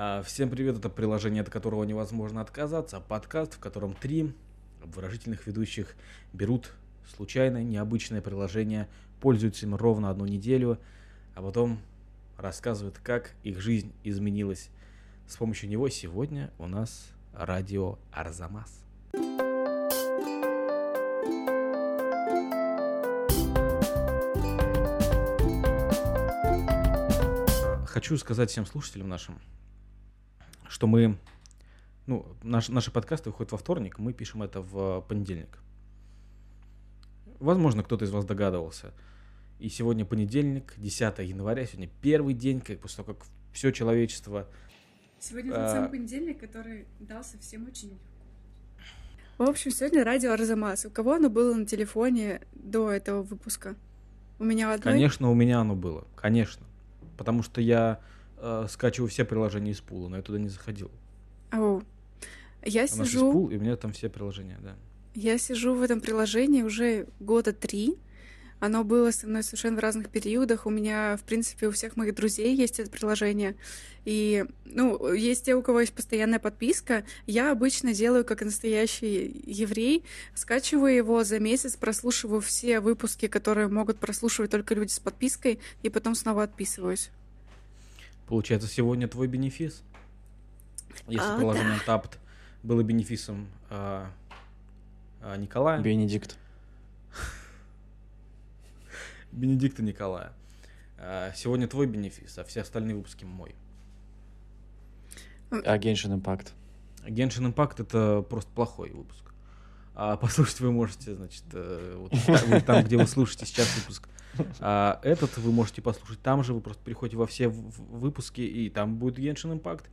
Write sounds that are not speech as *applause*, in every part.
А, всем привет, это приложение, от которого невозможно отказаться. Подкаст, в котором три выражительных ведущих берут случайное, необычное приложение, пользуются им ровно одну неделю, а потом рассказывают, как их жизнь изменилась. С помощью него сегодня у нас радио Арзамас. Хочу сказать всем слушателям нашим, что мы, ну, наш, наши подкасты выходят во вторник, мы пишем это в понедельник. Возможно, кто-то из вас догадывался. И сегодня понедельник, 10 января, сегодня первый день, как после того, как все человечество... Сегодня тот а... самый понедельник, который дался всем очень легко. В общем, сегодня радио Арзамас. У кого оно было на телефоне до этого выпуска? У меня одной? Конечно, у меня оно было, конечно. Потому что я э, скачиваю все приложения из пула, но я туда не заходил. О, я Она сижу... пул, и у меня там все приложения, да. Я сижу в этом приложении уже года три. Оно было со мной совершенно в разных периодах. У меня, в принципе, у всех моих друзей есть это приложение. И, ну, есть те, у кого есть постоянная подписка. Я обычно делаю, как настоящий еврей, скачиваю его за месяц, прослушиваю все выпуски, которые могут прослушивать только люди с подпиской, и потом снова отписываюсь. Получается, сегодня твой бенефис? Если А, приложение Tapt было бенефисом а, а, Николая, Бенедикт. Бенедикта Николая, а, сегодня твой бенефис, а все остальные выпуски мой. А Genshin Impact. Genshin Impact это просто плохой выпуск. А послушать вы можете, значит, э, вот там, где вы слушаете сейчас выпуск. А этот вы можете послушать там же, вы просто переходите во все выпуски, и там будет Genshin Impact.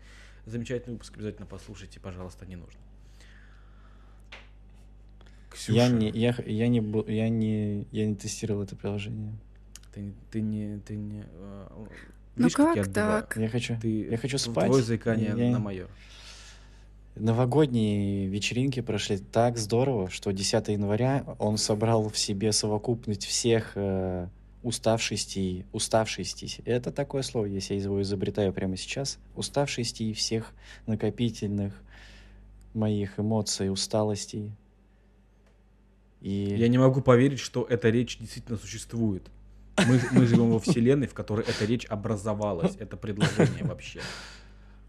Замечательный выпуск, обязательно послушайте, пожалуйста, не нужно. Ксюша, Я не, я, я не, я не, я не тестировал это приложение. ты, не- ты не, ты не... э, Ну я как отбиваю? так? Я хочу, Ты, я хочу спать. Твое заикание Я- на мое. Новогодние вечеринки прошли так здорово, что 10 января он собрал в себе совокупность всех э, уставшестей, уставшестей. Это такое слово, если я его изобретаю прямо сейчас. Уставшестей всех накопительных моих эмоций, усталостей. И Я не могу поверить, что эта речь действительно существует. Мы, мы живем во вселенной, в которой эта речь образовалась, это предложение вообще.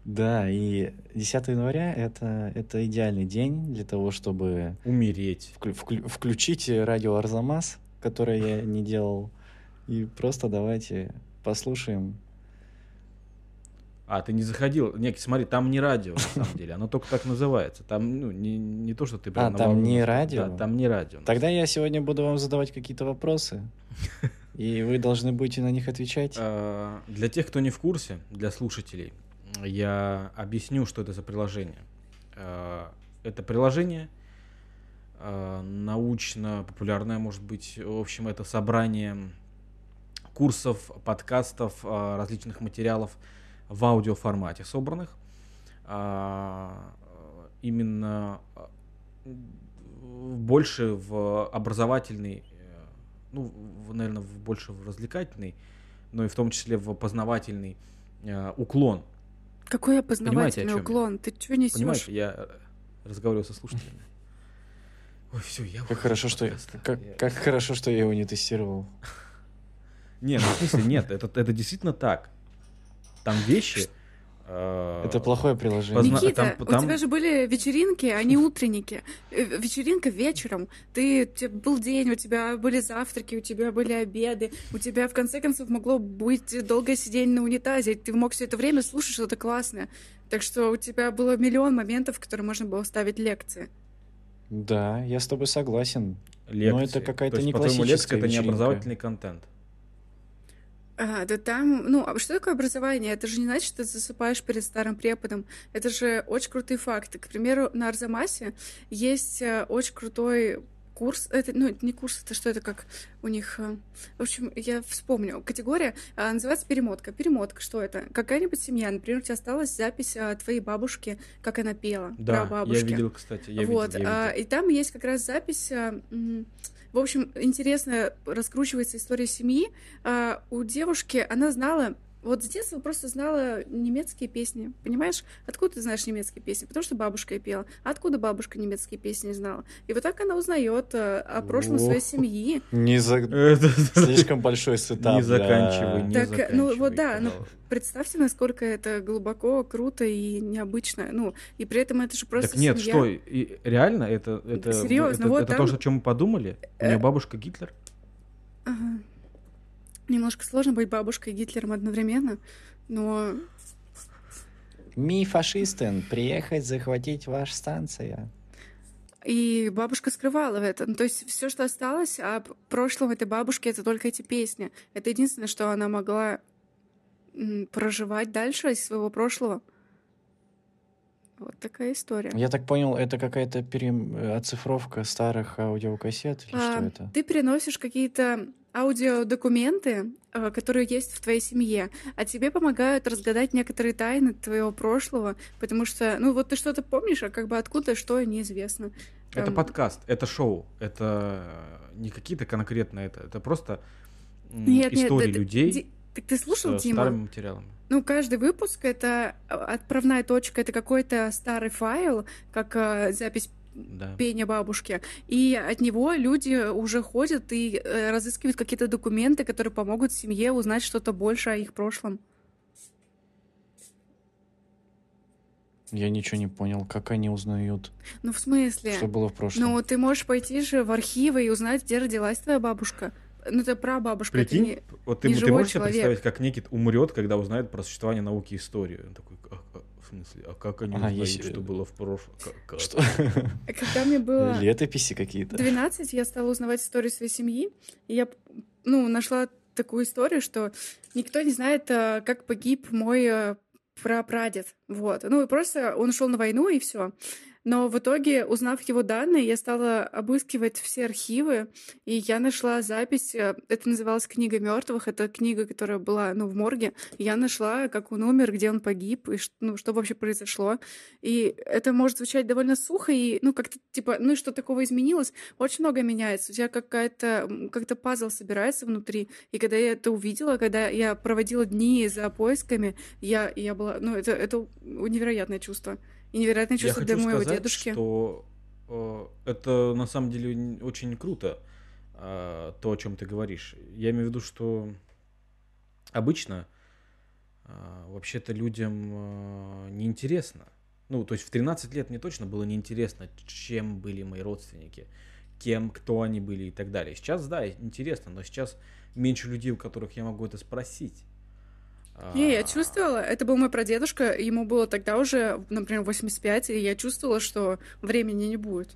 да, и 10 января это, это идеальный день для того, чтобы Умереть. вклю- вклю- включить радио Арзамас, которое я не делал, и просто давайте послушаем. А, ты не заходил. Нет, смотри, там не радио, на самом деле. Оно только так называется. Там, ну, не, не то, что ты прям А, там не радио? Да, там не радио. Тогда я сегодня буду вам задавать какие-то вопросы, *laughs* и вы должны будете на них отвечать. А, Для тех, кто не в курсе, для слушателей, я объясню, что это за приложение. А, Это приложение а, научно-популярное, может быть. В общем, это собрание курсов, подкастов, а, различных материалов в аудиоформате собранных. А, Именно а, больше в образовательный, ну, наверное, больше в развлекательный, но и в том числе в познавательный уклон. Какой о опознавательный чем я? уклон? Ты что несешь? Понимаете, я разговариваю со слушателями. Ой, все, я Как хорошо, что я, как, Я- как хорошо, что я его не тестировал. Не, ну в смысле нет, это, это действительно так. Там вещи... э, Это плохое приложение. Позна- Никита, там- у там- тебя же были вечеринки, а не утренники. Э, Вечеринка вечером. Ты, у тебя был день, у тебя были завтраки, у тебя были обеды, у тебя в конце концов могло быть долгое сидение на унитазе. Ты мог все это время слушать что-то классное. Так что у тебя было миллион моментов, в которые можно было ставить лекции. Да, я с тобой согласен. лекции. Но это какая-то не по-твоему, лекция классическая это не образовательный контент. А, да там, ну, а что такое образование? Это же не значит, что ты засыпаешь перед старым преподом. Это же очень крутые факты. К примеру, на Арзамасе есть э, очень крутой курс. Это, ну, это не курс, это что это как у них... э, В общем, я вспомню. Категория а, называется перемотка. Перемотка, что это? Какая-нибудь семья, например, у тебя осталась запись а, твоей бабушки, как она пела Да, про бабушки. я видел, кстати, я вот, видел, я видел. и там есть как раз запись. В общем, интересно раскручивается история семьи. У девушки она знала Вот с детства просто знала немецкие песни, понимаешь? Откуда ты знаешь немецкие песни? Потому что бабушка и пела. А откуда бабушка немецкие песни знала? И вот так она узнает э, о прошлом своей семьи. Не за... *laughs* Слишком большой сетап. Не заканчивай, не Так, ну вот да, ну представьте, насколько это глубоко, круто и необычно. Ну, и при этом это же просто Так нет, семья. что, и реально, это, это, Серьезно, это, вот это там- то, о чем мы подумали? У Э, нее бабушка Гитлер? Ага. Немножко сложно быть бабушкой и Гитлером одновременно, но Ми фашистен, приехать захватить ваша станция. И бабушка скрывала это. Ну, то есть все, что осталось о прошлом этой бабушки, это только эти песни. Это единственное, что она могла проживать дальше из своего прошлого. Вот такая история. Я так понял, это какая-то пере... оцифровка старых аудиокассет или А, что это? Ты переносишь какие-то аудиодокументы, э, которые есть в твоей семье, а тебе помогают разгадать некоторые тайны твоего прошлого, потому что, ну вот ты что-то помнишь, а как бы откуда что неизвестно. Это Там- подкаст, это шоу, это не какие-то конкретно это, это просто Нет, нет, истории ты- людей Ди- Так ты слушал, с Дима? старыми материалами. Ну, каждый выпуск — это а, отправная точка, это какой-то старый файл, как а, запись Да. пения бабушки. И от него люди уже ходят и э, разыскивают какие-то документы, которые помогут семье узнать что-то больше о их прошлом. Я ничего не понял, как они узнают, Ну, в смысле? что было в прошлом. Ну, ты можешь пойти же в архивы и узнать, где родилась твоя бабушка. Ну, это прабабушка, это Прикинь, не... вот ты, не ты можешь себе человек. представить, как Никит умрет, когда узнает про существование науки и истории? Он такой, «А- а, в смысле, а как они А, узнают, есть, что э, было в прошлом? *laughs* Как- как?» Что? Когда мне было... Летописи какие-то. 12 я стала узнавать историю своей семьи, и я, ну, нашла такую историю, что никто не знает, э, как погиб мой э, прапрадед, вот. Ну, и просто он ушел на войну, и все. Но в итоге, узнав его данные, я стала обыскивать все архивы, и я нашла запись, э, это называлась «Книга мертвых», это книга, которая была, ну, в морге. Я нашла, как он умер, где он погиб, и ну, что вообще произошло. И это может звучать довольно сухо, и, ну, как-то, типа, ну, и что такого изменилось? Очень много меняется. У тебя какая-то, как-то пазл собирается внутри. И когда я это увидела, когда я проводила дни за поисками, я, я была, ну, это, это невероятное чувство. И невероятное Я чувство для моего сказать, дедушки. что э, это на самом деле очень круто, э, то, о чем ты говоришь. Я имею в виду, что обычно э, вообще-то людям э, неинтересно. Ну, то есть в 13 лет мне точно было неинтересно, чем были мои родственники, кем, кто они были и так далее. Сейчас, да, интересно, но сейчас меньше людей, у которых я могу это спросить. Не, я А, чувствовала, это был мой прадедушка, ему было тогда уже, например, 85, и я чувствовала, что времени не будет.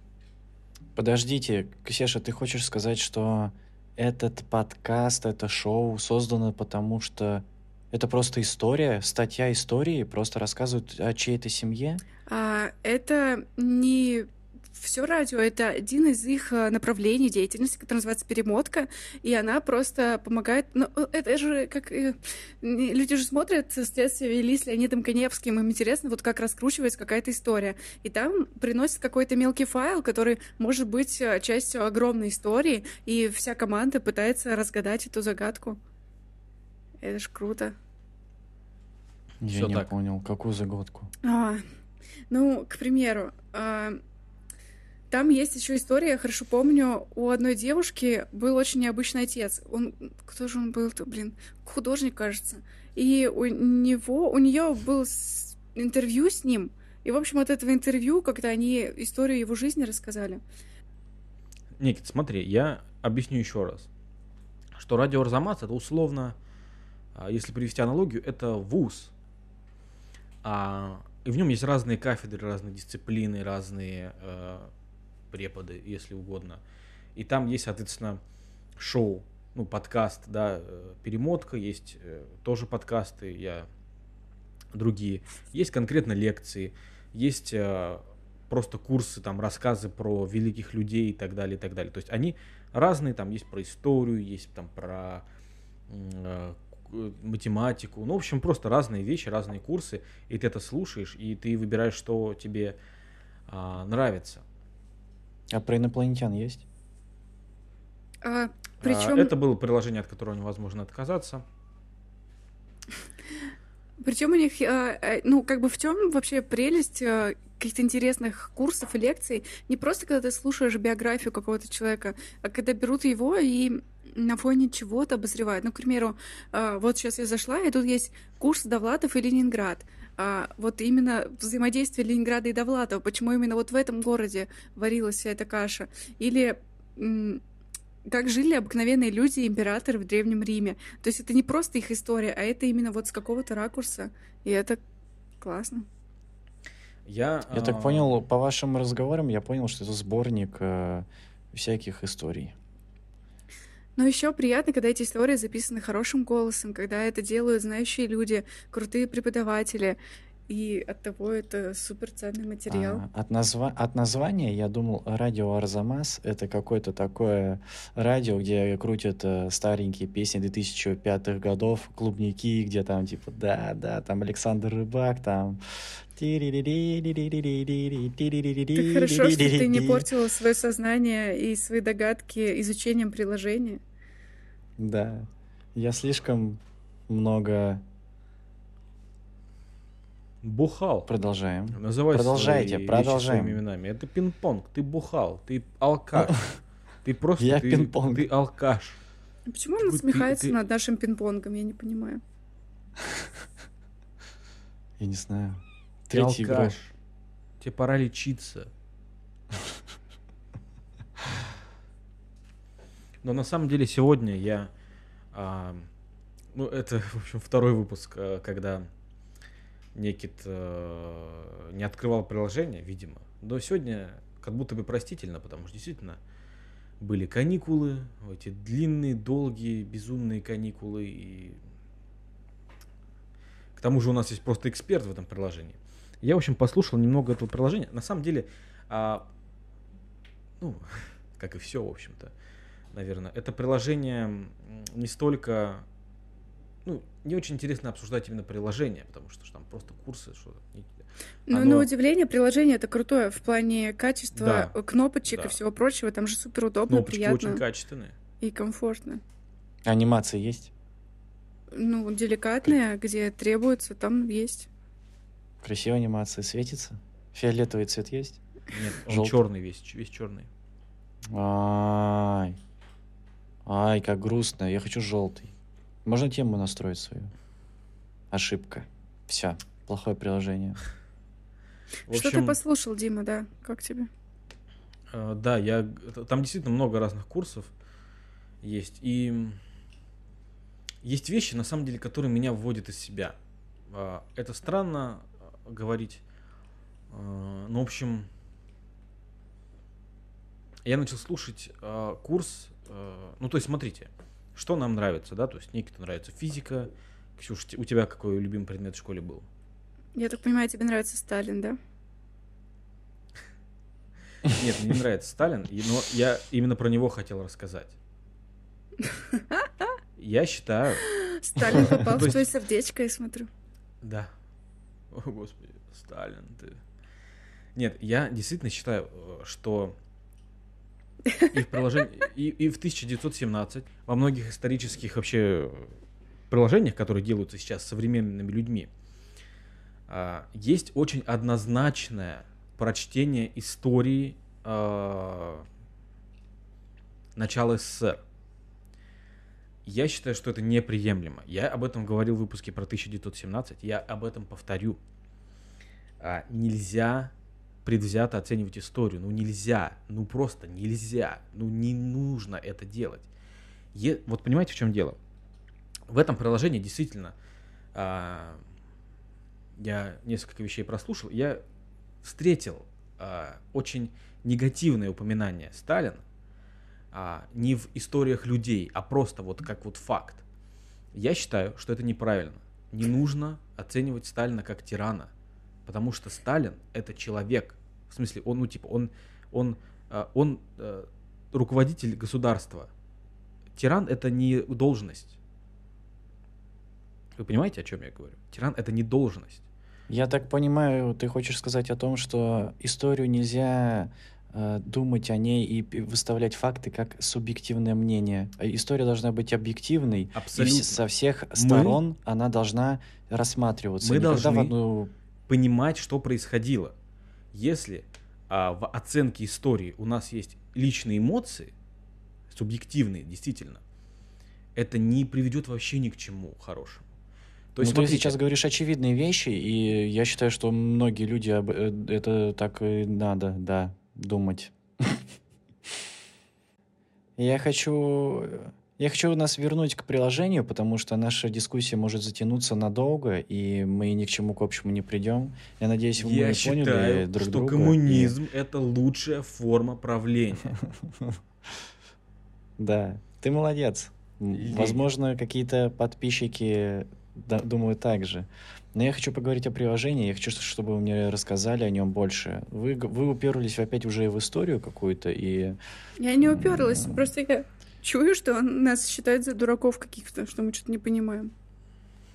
Подождите, Ксеша, ты хочешь сказать, что этот подкаст, это шоу создано потому, что это просто история, статья истории, просто рассказывают о чьей-то семье? А, это не все радио, это один из их э, направлений деятельности, который называется перемотка, и она просто помогает. Ну, э, это же как э, люди же смотрят следствие вели с Леонидом Коневским, им интересно, вот как раскручивается какая-то история. И там приносит какой-то мелкий файл, который может быть э, частью огромной истории, и вся команда пытается разгадать эту загадку. Это ж круто. Я Всё не так. понял, какую загадку. А, ну, к примеру, а, там есть еще история, я хорошо помню, у одной девушки был очень необычный отец. Он, кто же он был-то, блин, художник, кажется. И у него, у нее был интервью с ним. И, в общем, от этого интервью как-то они историю его жизни рассказали. Никит, смотри, я объясню еще раз, что радио Арзамас это условно, а, если привести аналогию, это вуз. А, и в нем есть разные кафедры, разные дисциплины, разные э, преподы, если угодно. И там есть, соответственно, шоу, ну, подкаст, да, э, перемотка, есть э, тоже подкасты, я другие. Есть конкретно лекции, есть э, просто курсы, там, рассказы про великих людей и так далее, и так далее. То есть они разные, там есть про историю, есть там про математику, ну, в общем, просто разные вещи, разные курсы, и ты это слушаешь, и ты выбираешь, что тебе а, нравится. А про инопланетян есть? А, А, причем это было приложение, от которого невозможно отказаться. Причем у них, э, э, ну, как бы в чем вообще прелесть каких-то интересных курсов и лекций? Не просто когда ты слушаешь биографию какого-то человека, а когда берут его и на фоне чего-то обозревают. Ну, к примеру, вот сейчас я зашла, и тут есть курс Довлатов и Ленинград. А вот именно взаимодействие Ленинграда и Довлатова, почему именно вот в этом городе варилась вся эта каша. Или как жили обыкновенные люди и императоры в Древнем Риме. То есть это не просто их история, а это именно вот с какого-то ракурса. И это классно. Я, я а... так понял, по вашим разговорам, я понял, что это сборник э, всяких историй. Но еще приятно, когда эти истории записаны хорошим голосом, когда это делают знающие люди, крутые преподаватели и от того это супер ценный материал. А, от, назва... от названия я думал, радио Арзамас — это какое-то такое радио, где крутят э, старенькие песни 2005-х годов, клубники, где там типа да-да, там Александр Рыбак, там... Так хорошо, что ты не портила свое сознание и свои догадки изучением приложения. Да, я слишком много Бухал. Продолжаем. Называй Продолжайте, свои продолжаем. своими именами. Это пинг-понг. Ты бухал. Ты алкаш. Ты просто Я пинг-понг. ты алкаш. А почему он насмехается над нашим пинг-понгом? Я не понимаю. *laughs* Я не знаю. Ты Третий алкаш. Тебе пора лечиться. Но на самом деле сегодня я... А, ну, это, в общем, второй выпуск, а, когда Некит э, не открывал приложение, видимо. Но сегодня как будто бы простительно, потому что действительно были каникулы, эти длинные, долгие, безумные каникулы. И к тому же у нас есть просто эксперт в этом приложении. Я, в общем, послушал немного этого приложения. На самом деле, а, ну, *laughs* как и все, в общем-то, наверное, это приложение не столько ну, не очень интересно обсуждать именно приложение, потому что, что там просто курсы, что ну, Оно... на удивление, приложение это крутое в плане качества да, кнопочек да. и всего прочего. Там же супер удобно, Кнопочки приятно. очень качественные. И комфортно. Анимации есть? Ну, деликатные, где требуется, там есть. Красивая анимация светится? Фиолетовый цвет есть? Нет, он Желтый. черный весь, весь черный. Ай. Ай, как грустно. Я хочу желтый. Можно тему настроить свою. Ошибка. Все. Плохое приложение. В общем, Что ты послушал, Дима, да? Как тебе? Э, да, я там действительно много разных курсов есть. И есть вещи, на самом деле, которые меня вводят из себя. Э, это странно э, говорить. Э, но, в общем, я начал слушать э, курс. Э, ну, то есть, смотрите, что нам нравится, да, то есть Никите нравится физика. Ксюш, у тебя какой любимый предмет в школе был? Я так понимаю, тебе нравится Сталин, да? Нет, мне не нравится Сталин, но я именно про него хотел рассказать. Я считаю... Сталин попал в твое сердечко, я смотрю. Да. О, Господи, Сталин, ты... Нет, я действительно считаю, э, что и в, приложении, и, и в 1917 во многих исторических вообще приложениях, которые делаются сейчас современными людьми, а, есть очень однозначное прочтение истории а, начала СССР. Я считаю, что это неприемлемо. Я об этом говорил в выпуске про 1917. Я об этом повторю. А, нельзя предвзято оценивать историю. Ну нельзя, ну просто нельзя, ну не нужно это делать. Е, вот понимаете, в чем дело? В этом приложении действительно а, я несколько вещей прослушал, я встретил а, очень негативное упоминание Сталина а, не в историях людей, а просто вот как вот факт. Я считаю, что это неправильно. Не нужно оценивать Сталина как тирана – Потому что Сталин это человек. В смысле, он, ну, типа, он, он, э, он э, руководитель государства. Тиран это не должность. Вы понимаете, о чем я говорю? Тиран это не должность. Я так понимаю, ты хочешь сказать о том, что историю нельзя э, думать о ней и выставлять факты как субъективное мнение. История должна быть объективной, и Абсолютно. со всех Мы- сторон она должна рассматриваться. Мы Никогда в должны одну... понимать, что происходило. Если а, в оценке истории у нас есть личные эмоции, субъективные, действительно, это не приведет вообще ни к чему хорошему. То есть, ну, ты сейчас говоришь очевидные вещи, и я считаю, что многие люди об- э, это так и надо, да, думать. *laughs* Я хочу, я хочу нас вернуть к приложению, потому что наша дискуссия может затянуться надолго, и мы ни к чему к общему не придем. Я надеюсь, мы я поняли считаю, друг что друга. и- коммунизм это лучшая форма правления. *laughs* Да, ты молодец. И- Возможно, какие-то подписчики думают так же. Но я хочу поговорить о приложении. Я хочу, чтобы вы мне рассказали о нем больше. Вы, вы уперлись опять уже в историю какую-то, и Я не уперлась, просто я чую, что он нас считает за дураков каких-то, что мы что-то не понимаем.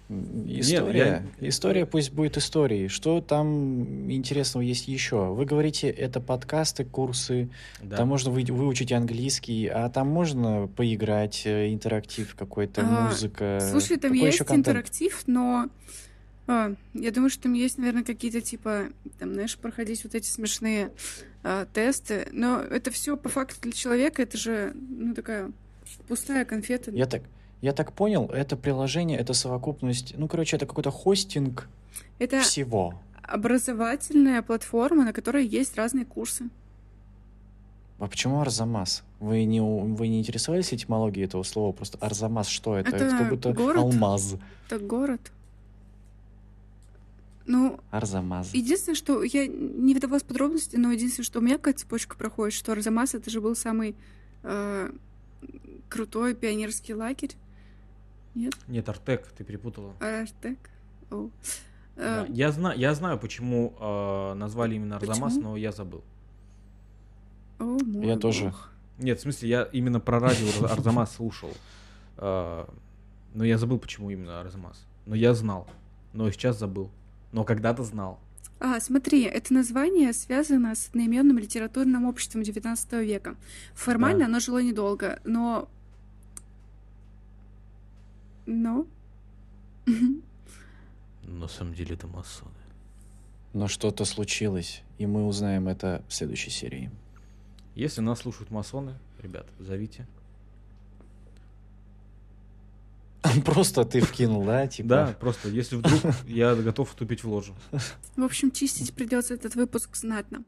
история, история пусть будет историей. Что там интересного есть еще? Вы говорите, это подкасты, курсы, Да. там можно вы, выучить английский, а там можно поиграть, э, интерактив какой-то, А, музыка. Слушай, там Какой есть еще контент? интерактив, но а, я думаю, что там есть, наверное, какие-то типа, там, знаешь, проходить вот эти смешные а, тесты. Но это все по факту для человека, это же, ну, такая пустая конфета. Я так, я так понял, это приложение, это совокупность, ну, короче, это какой-то хостинг Это всего. образовательная платформа, на которой есть разные курсы. А почему Арзамас? Вы не, вы не интересовались этимологией этого слова? Просто Арзамас, что это? Это как будто город? алмаз. Это город. Ну, Арзамас. единственное, что я не вдавалась в подробности, но единственное, что у меня какая цепочка проходит, что Арзамас это же был самый э, крутой пионерский лагерь. Нет? Нет, Артек, ты перепутала. Артек? О. Да. Э, Я, знаю, я знаю, почему э, назвали именно Арзамас, Почему? но я забыл. о, мой Я тоже. бог. Нет, в смысле, я именно про радио Ар- Арзамас слушал. Э, но я забыл, почему именно Арзамас. Но я знал. Но сейчас забыл. Но когда-то знал. А, смотри, это название связано с одноименным литературным обществом XIX века. Формально Да. оно жило недолго, но... Но... *laughs* На самом деле это масоны. Но что-то случилось, и мы узнаем это в следующей серии. Если нас слушают масоны, ребят, зовите. *laughs* Просто ты вкинул, да? Типа, Да, просто если вдруг я готов вступить в ложу. В общем, чистить придется этот выпуск знатно.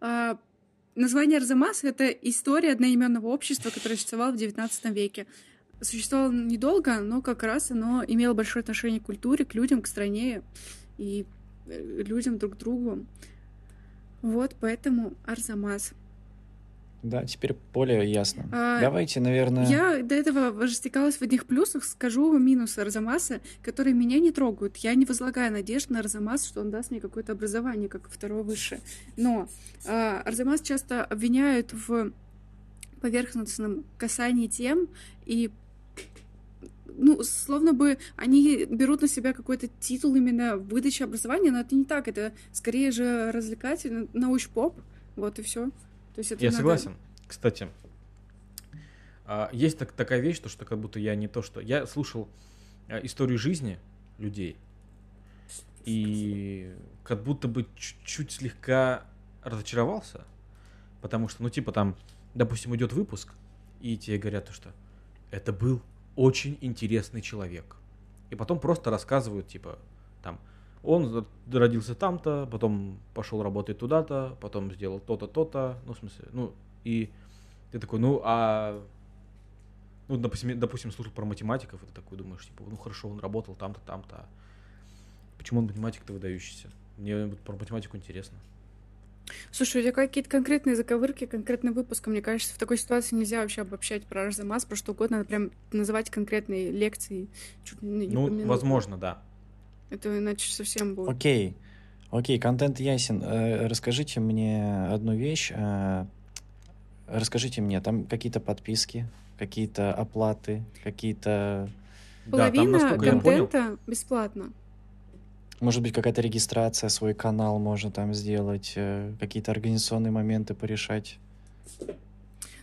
А, название Арзамас — это история одноименного общества, которое существовало в XIX веке. Существовало недолго, но как раз оно имело большое отношение к культуре, к людям, к стране и э, людям друг к другу. Вот, поэтому Арзамас. Да, теперь более ясно. А, Давайте, наверное... Я до этого растекалась в одних плюсах, скажу минусы Арзамаса, которые меня не трогают. Я не возлагаю надежд на Арзамас, что он даст мне какое-то образование, как второе высшее. Но а, Арзамас часто обвиняют в поверхностном касании тем и ну, словно бы они берут на себя какой-то титул именно выдачи образования, но это не так, это скорее же развлекательный науч-поп, вот и все. То есть это Я надо- согласен. Кстати, а, есть так- такая вещь, то, что как будто я не то, что... Я слушал а, историю жизни людей, и как будто бы чуть-чуть слегка разочаровался, потому что, ну, типа там, допустим, идет выпуск, и тебе говорят, то, что это был очень интересный человек. И потом просто рассказывают, типа, там, он родился там-то, потом пошел работать туда-то, потом сделал то-то, то-то, ну, в смысле, ну, и ты такой, ну, а, ну, допустим, допустим, слушал про математиков, и ты такой думаешь, типа, ну, хорошо, он работал там-то, там-то, почему он математик-то выдающийся? Мне про математику интересно. Слушай, у тебя какие-то конкретные заковырки, конкретный выпуск. Мне кажется, в такой ситуации нельзя вообще обобщать про Арзамас, про что угодно. Надо прям называть конкретные лекции. Чуть не Ну, поминутно. возможно, да. Это иначе совсем будет. Окей. Окей, контент ясен. Э, Расскажите мне одну вещь. э, Расскажите мне, там какие-то подписки, какие-то оплаты, какие-то... Да, там, Половина я понял, контента бесплатно. Может быть, какая-то регистрация, свой канал можно там сделать, э, какие-то организационные моменты порешать.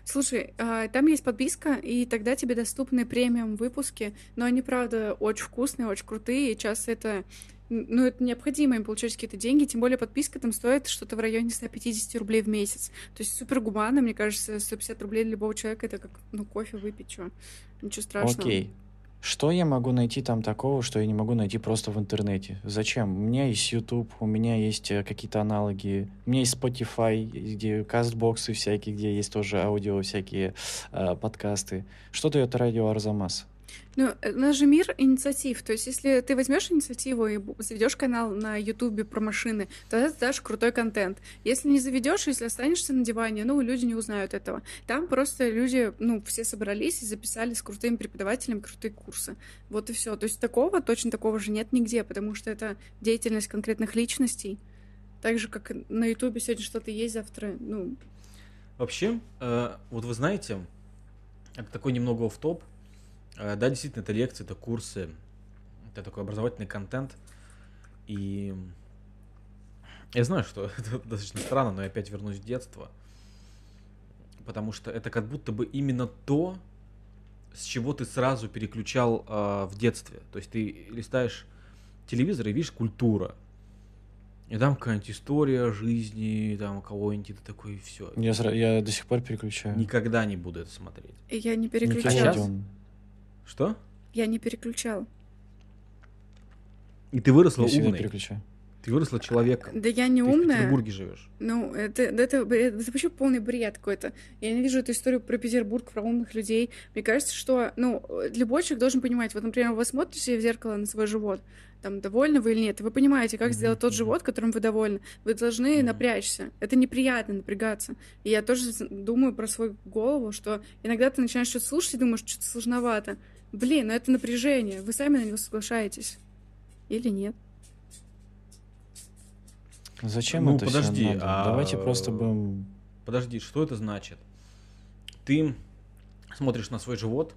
Слушай, а, там есть подписка, и тогда тебе доступны премиум выпуски, но они, правда, очень вкусные, очень крутые, и часто это ну, это необходимо им получать какие-то деньги, тем более подписка там стоит что-то в районе 150 рублей в месяц. То есть супер гуманно, мне кажется, 150 рублей для любого человека это как, ну, кофе выпить, что, ничего страшного. Окей. Что я могу найти там такого, что я не могу найти просто в интернете? Зачем? У меня есть YouTube, у меня есть э, какие-то аналоги, у меня есть Spotify, где кастбоксы всякие, где есть тоже аудио, всякие э, подкасты. Что дает радио Арзамас? Ну, э, у нас же мир инициатив. То есть, если ты возьмешь инициативу и заведешь канал на Ютубе про машины, то это дашь крутой контент. Если не заведешь, если останешься на диване, ну, люди не узнают этого. Там просто люди, ну, все собрались и записали с крутыми преподавателями крутые курсы. Вот и все. То есть такого, точно такого же нет нигде, потому что это деятельность конкретных личностей. Так же, как на Ютубе сегодня что-то есть, завтра, ну... Вообще, э, вот вы знаете, такой немного в топ да, действительно, это лекции, это курсы, это такой образовательный контент. И я знаю, что *laughs* это достаточно странно, но я опять вернусь в детство. Потому что это как будто бы именно то, с чего ты сразу переключал э, в детстве. То есть ты листаешь телевизор и видишь культура. И там какая-нибудь история жизни, там кого-нибудь, это такой, все. Я, я до сих пор переключаю. Никогда не буду это смотреть. Я не переключаю. Что? Я не переключал. И ты выросла я умной. переключаю. Ты выросла человеком. Да я не ты умная. в Петербурге живешь. Ну, это, это, это, это вообще полный бред какой-то. Я не вижу эту историю про Петербург, про умных людей. Мне кажется, что, ну, любой человек должен понимать. Вот, например, вы смотрите в зеркало на свой живот, там, довольны вы или нет, и вы понимаете, как mm-hmm. сделать тот живот, которым вы довольны. Вы должны mm-hmm. напрячься. Это неприятно напрягаться. И я тоже думаю про свою голову, что иногда ты начинаешь что-то слушать и думаешь, что-то сложновато. Блин, ну это напряжение. Вы сами на него соглашаетесь. Или нет? Зачем ну, это подожди, все надо? А... Давайте просто будем... Подожди, что это значит? Ты смотришь на свой живот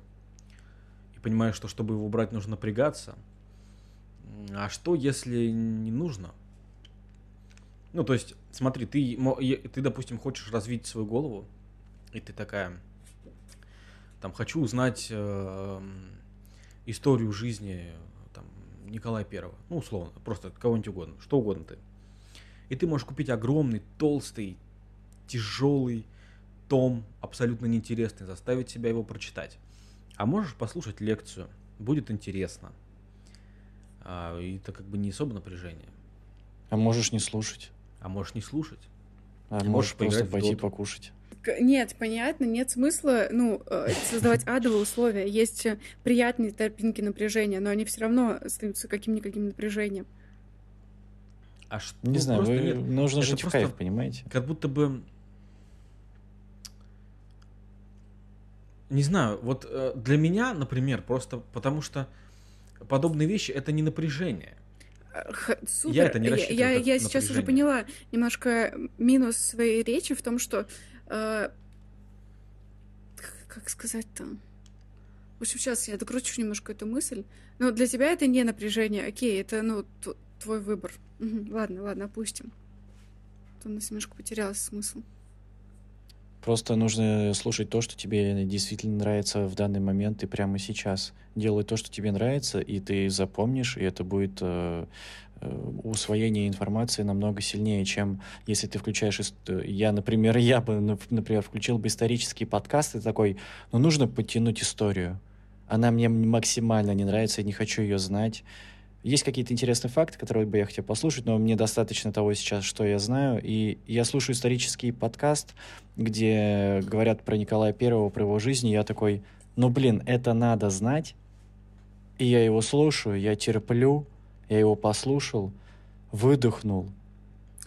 и понимаешь, что чтобы его убрать, нужно напрягаться. А что, если не нужно? Ну, то есть, смотри, ты, ты, допустим, хочешь развить свою голову, и ты такая, там хочу узнать э, историю жизни там, Николая Первого, ну условно, просто кого-нибудь угодно, что угодно ты. И ты можешь купить огромный, толстый, тяжелый том, абсолютно неинтересный, заставить себя его прочитать. А можешь послушать лекцию, будет интересно. А, и это как бы не особо напряжение. А можешь не слушать. А можешь не слушать. А можешь, можешь просто пойти покушать. Нет, понятно, нет смысла, ну, э, создавать адовые условия. Есть э, приятные тропинки напряжения, но они все равно остаются каким-никаким напряжением. А что? Не ну, знаю, вы... нет. нужно Это жить в кайф, понимаете? Как будто бы... Не знаю, вот э, для меня, например, просто потому что подобные вещи это не напряжение. Х, супер. Я это не рассчитываю. Я, я, я сейчас уже поняла немножко минус своей речи в том, что э, как сказать-то? В общем, сейчас я докручу немножко эту мысль. Но для тебя это не напряжение, окей, это, ну, твой выбор. Угу, ладно, ладно, опустим. То у нас немножко потерялся смысл. Просто нужно слушать то, что тебе действительно нравится в данный момент и прямо сейчас. Делай то, что тебе нравится, и ты запомнишь, и это будет э, усвоение информации намного сильнее, чем если ты включаешь... Я, например, я бы, например, включил бы исторический подкаст и такой, ну, нужно подтянуть историю. Она мне максимально не нравится, я не хочу ее знать. Есть какие-то интересные факты, которые бы я хотел послушать, но мне достаточно того сейчас, что я знаю. И я слушаю исторический подкаст, где говорят про Николая Первого, про его жизнь, и я такой, ну блин, это надо знать. И я его слушаю, я терплю, я его послушал, выдохнул.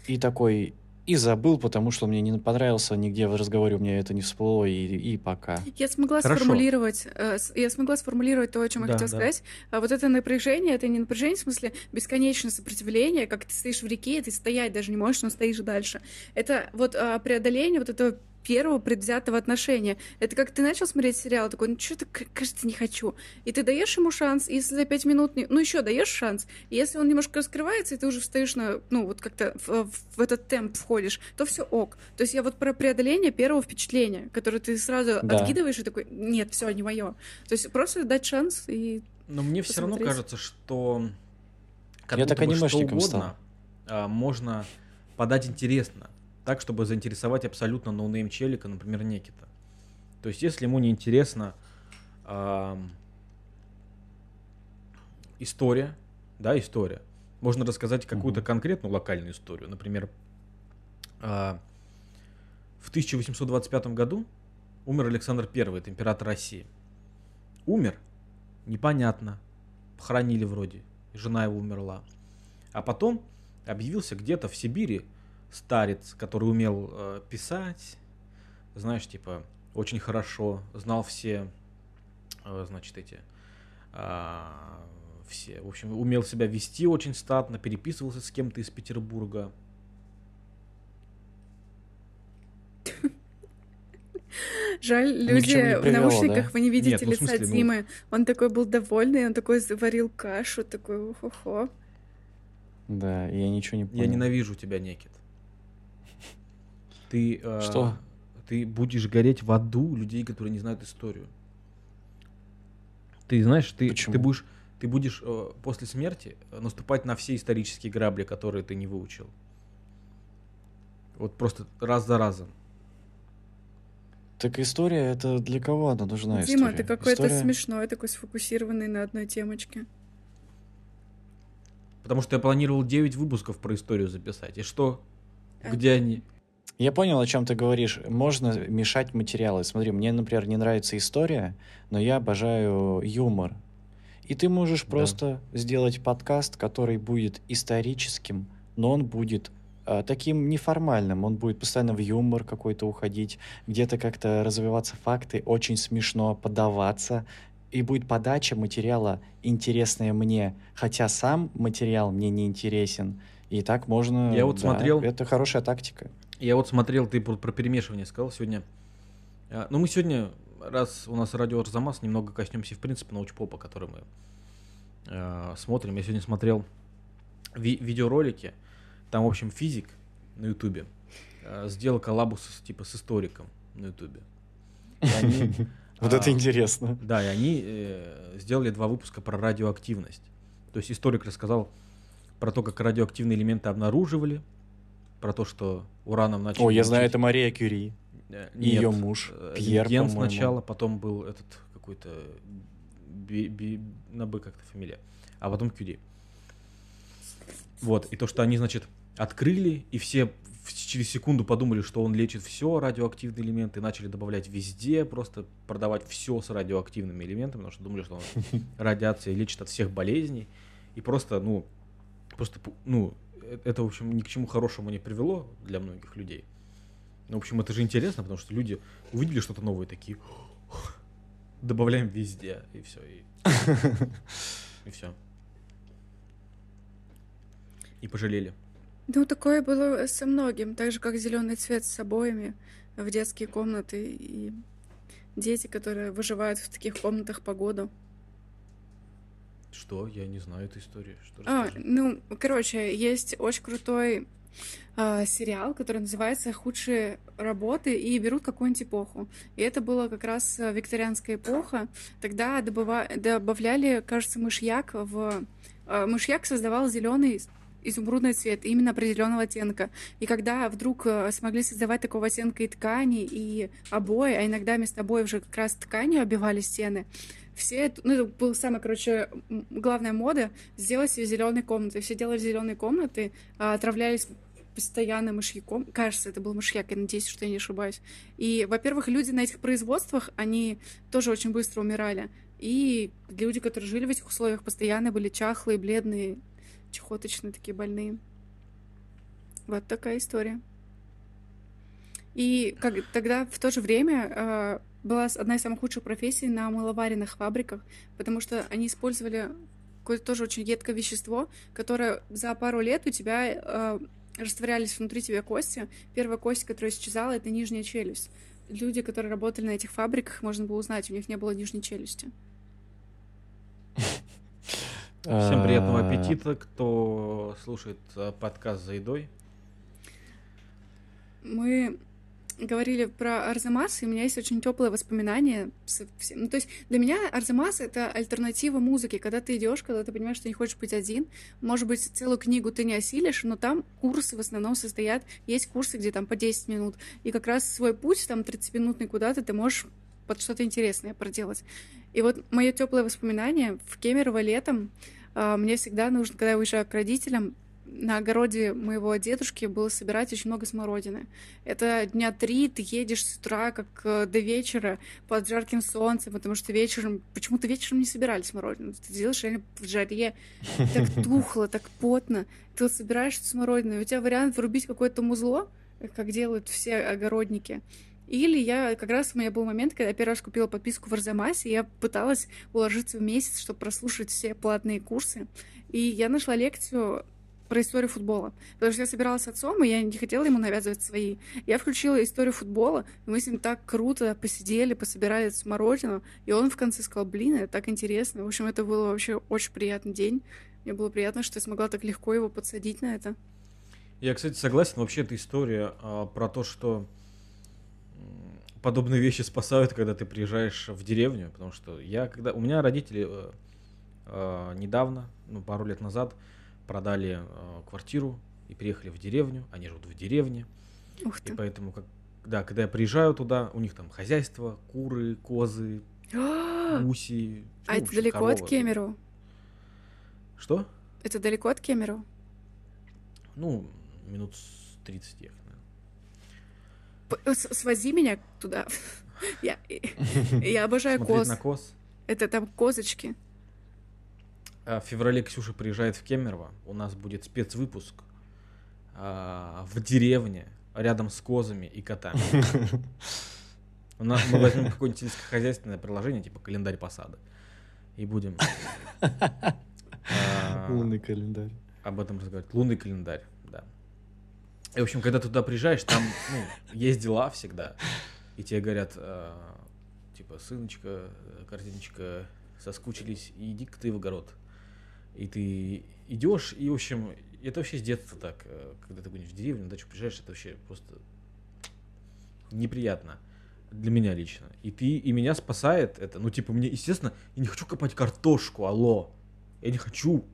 И такой, и забыл, потому что мне не понравился нигде в разговоре, у меня это не всплыло, и, и пока. Я смогла Хорошо. сформулировать, э, я смогла сформулировать то, о чем я хотела да. сказать. А вот это напряжение, это не напряжение, в смысле бесконечное сопротивление, как ты стоишь в реке, и ты стоять даже не можешь, но стоишь дальше. Это вот а, преодоление вот этого первого предвзятого отношения. Это как ты начал смотреть сериал, такой, ну что-то, кажется, не хочу. И ты даешь ему шанс, и если за пять минут, не... ну еще даешь шанс, и если он немножко раскрывается, и ты уже встаешь на, ну вот как-то в, в этот темп входишь, то все ок. То есть я вот про преодоление первого впечатления, которое ты сразу да. откидываешь и такой, нет, все, не мое. То есть просто дать шанс и Но мне все равно кажется, что как я так анимешником что угодно, стал. можно подать интересно так, чтобы заинтересовать абсолютно no name челика, например, Никита. То есть, если ему не интересна э, история, да, история, можно рассказать какую-то угу. конкретную локальную историю. Например, э, в 1825 году умер Александр I, это император России. Умер, непонятно, похоронили вроде, жена его умерла. А потом объявился где-то в Сибири старец, который умел э, писать, знаешь, типа, очень хорошо, знал все, э, значит, эти, э, все, в общем, умел себя вести очень статно, переписывался с кем-то из Петербурга. Жаль, люди привело, в наушниках, да? вы не видите Нет, ну, лица смысле, Димы. Ну... Он такой был довольный, он такой заварил кашу, такой хо-хо. Да, я ничего не понял. Я ненавижу тебя, Некит. Ты, э, Что? Ты будешь гореть в аду людей, которые не знают историю. Ты знаешь, ты, Почему? ты будешь, ты будешь э, после смерти наступать на все исторические грабли, которые ты не выучил. Вот просто раз за разом. Так история это для кого она нужна? Дима, история? ты какой-то история... смешной, такой сфокусированный на одной темочке. Потому что я планировал 9 выпусков про историю записать. И что? А... Где они? Я понял, о чем ты говоришь. Можно мешать материалы. Смотри, мне, например, не нравится история, но я обожаю юмор. И ты можешь да. просто сделать подкаст, который будет историческим, но он будет э, таким неформальным. Он будет постоянно в юмор какой-то уходить, где-то как-то развиваться факты, очень смешно подаваться. И будет подача материала интересная мне, хотя сам материал мне не интересен. И так можно... Я вот да, смотрел... Это хорошая тактика. Я вот смотрел, ты про перемешивание сказал сегодня. А, ну, мы сегодня, раз у нас радио Арзамас, немного коснемся, в принципе, научпопа, который мы э, смотрим. Я сегодня смотрел ви- видеоролики. Там, в общем, физик на Ютубе э, сделал коллабу с, типа с историком на Ютубе. *laughs* Вот это интересно. Да, и они э, сделали два выпуска про радиоактивность. То есть историк рассказал про то, как радиоактивные элементы обнаруживали, про то, что ураном начали... О, я учить. знаю, это Мария Кюри. Нет, ее муж, э, Пьер, Ген сначала, потом был этот какой-то... Би, би, на Б как-то фамилия. А потом Кюри. Вот, и то, что они, значит, открыли, и все через секунду подумали, что он лечит все радиоактивные элементы, и начали добавлять везде, просто продавать все с радиоактивными элементами, потому что думали, что он *laughs* радиация лечит от всех болезней. И просто, ну, просто, ну, Э, это, в общем, ни к чему хорошему не привело для многих людей. Но, в общем, это же интересно, потому что люди увидели что-то новое, такие, добавляем везде, и все, и, *laughs* и все. И пожалели. Ну, такое было со многим, так же, как зеленый цвет с обоями в детские комнаты и дети, которые выживают в таких комнатах по году. Что? Я не знаю эту историю. Что а, ну, короче, есть очень крутой э, сериал, который называется «Худшие работы» и берут какую-нибудь эпоху. И это была как раз э, викторианская эпоха. Тогда добыва... добавляли, кажется, мышьяк в... Э, мышьяк создавал зеленый изумрудный цвет именно определенного оттенка. И когда вдруг э, смогли создавать такого оттенка и ткани, и обои, а иногда вместо обоев уже как раз тканью обивали стены, все, ну, это была самая, короче, главная мода сделать себе зеленые комнаты. Все делали зеленые комнаты, а, отравлялись постоянно мышьяком. Кажется, это был мышьяк, я надеюсь, что я не ошибаюсь. И, во-первых, люди на этих производствах, они тоже очень быстро умирали. И люди, которые жили в этих условиях, постоянно были чахлые, бледные, чехоточные, такие больные. Вот такая история. И как, тогда в то же время э, была одна из самых худших профессий на мыловаренных фабриках, потому что они использовали какое-то тоже очень едкое вещество, которое за пару лет у тебя э, растворялись внутри тебя кости. Первая кость, которая исчезала, это нижняя челюсть. Люди, которые работали на этих фабриках, можно было узнать, у них не было нижней челюсти. Всем приятного аппетита, кто слушает э, подкаст за едой. Мы говорили про Арзамас, и у меня есть очень теплые воспоминания. Ну, то есть для меня Арзамас — это альтернатива музыке. Когда ты идешь, когда ты понимаешь, что не хочешь быть один, может быть, целую книгу ты не осилишь, но там курсы в основном состоят... Есть курсы, где там по 10 минут. И как раз свой путь, там 30-минутный куда-то, ты можешь под что-то интересное проделать. И вот мое теплое воспоминание в Кемерово летом э, мне всегда нужно, когда я уезжаю к родителям, на огороде моего дедушки было собирать очень много смородины. Это дня три ты едешь с утра, как э, до вечера, под жарким солнцем, потому что вечером... Почему-то вечером не собирали смородину. Ты делаешь реально в жаре, так *laughs* тухло, так потно. Ты вот собираешь смородину, и у тебя вариант врубить какое-то музло, как делают все огородники. Или я, как раз у меня был момент, когда я первый раз купила подписку в Арзамасе, и я пыталась уложиться в месяц, чтобы прослушать все платные курсы. И я нашла лекцию про историю футбола. Потому что я собиралась с отцом, и я не хотела ему навязывать свои. Я включила историю футбола, и мы с ним так круто посидели, пособирали смородину, и он в конце сказал, блин, это так интересно. В общем, это был вообще очень приятный день. Мне было приятно, что я смогла так легко его подсадить на это. Я, кстати, согласен. Вообще, эта история а, про то, что подобные вещи спасают, когда ты приезжаешь в деревню, потому что я, когда у меня родители э, э, недавно, ну пару лет назад, продали э, квартиру и приехали в деревню. Они живут в деревне. Ух ты. И поэтому, как, да, когда я приезжаю туда, у них там хозяйство, куры, козы, гуси. А ну, это далеко коровы. от Кемеру? Что? Это далеко от Кемеру? Ну, минут 30 ехать, наверное. Свози меня туда. *laughs* Я, я обожаю коз. на коз. Это там козочки. А, в феврале Ксюша приезжает в Кемерово. У нас будет спецвыпуск а, в деревне, рядом с козами и котами. *laughs* У нас мы возьмем какое-нибудь сельскохозяйственное приложение, типа календарь посады. И будем... *laughs* А, Лунный календарь. Об этом разговаривать. Лунный календарь, да. И, в общем, когда туда приезжаешь, там ну, есть дела всегда. И тебе говорят, типа, сыночка, картиночка, соскучились, иди-ка ты в огород. И ты идешь, и, в общем, это вообще с детства так. Э, когда ты будешь в деревню, на дачу приезжаешь, это вообще просто неприятно. Для меня лично. И ты, и меня спасает это. Ну, типа, мне, естественно, я не хочу копать картошку, алло. Я не хочу.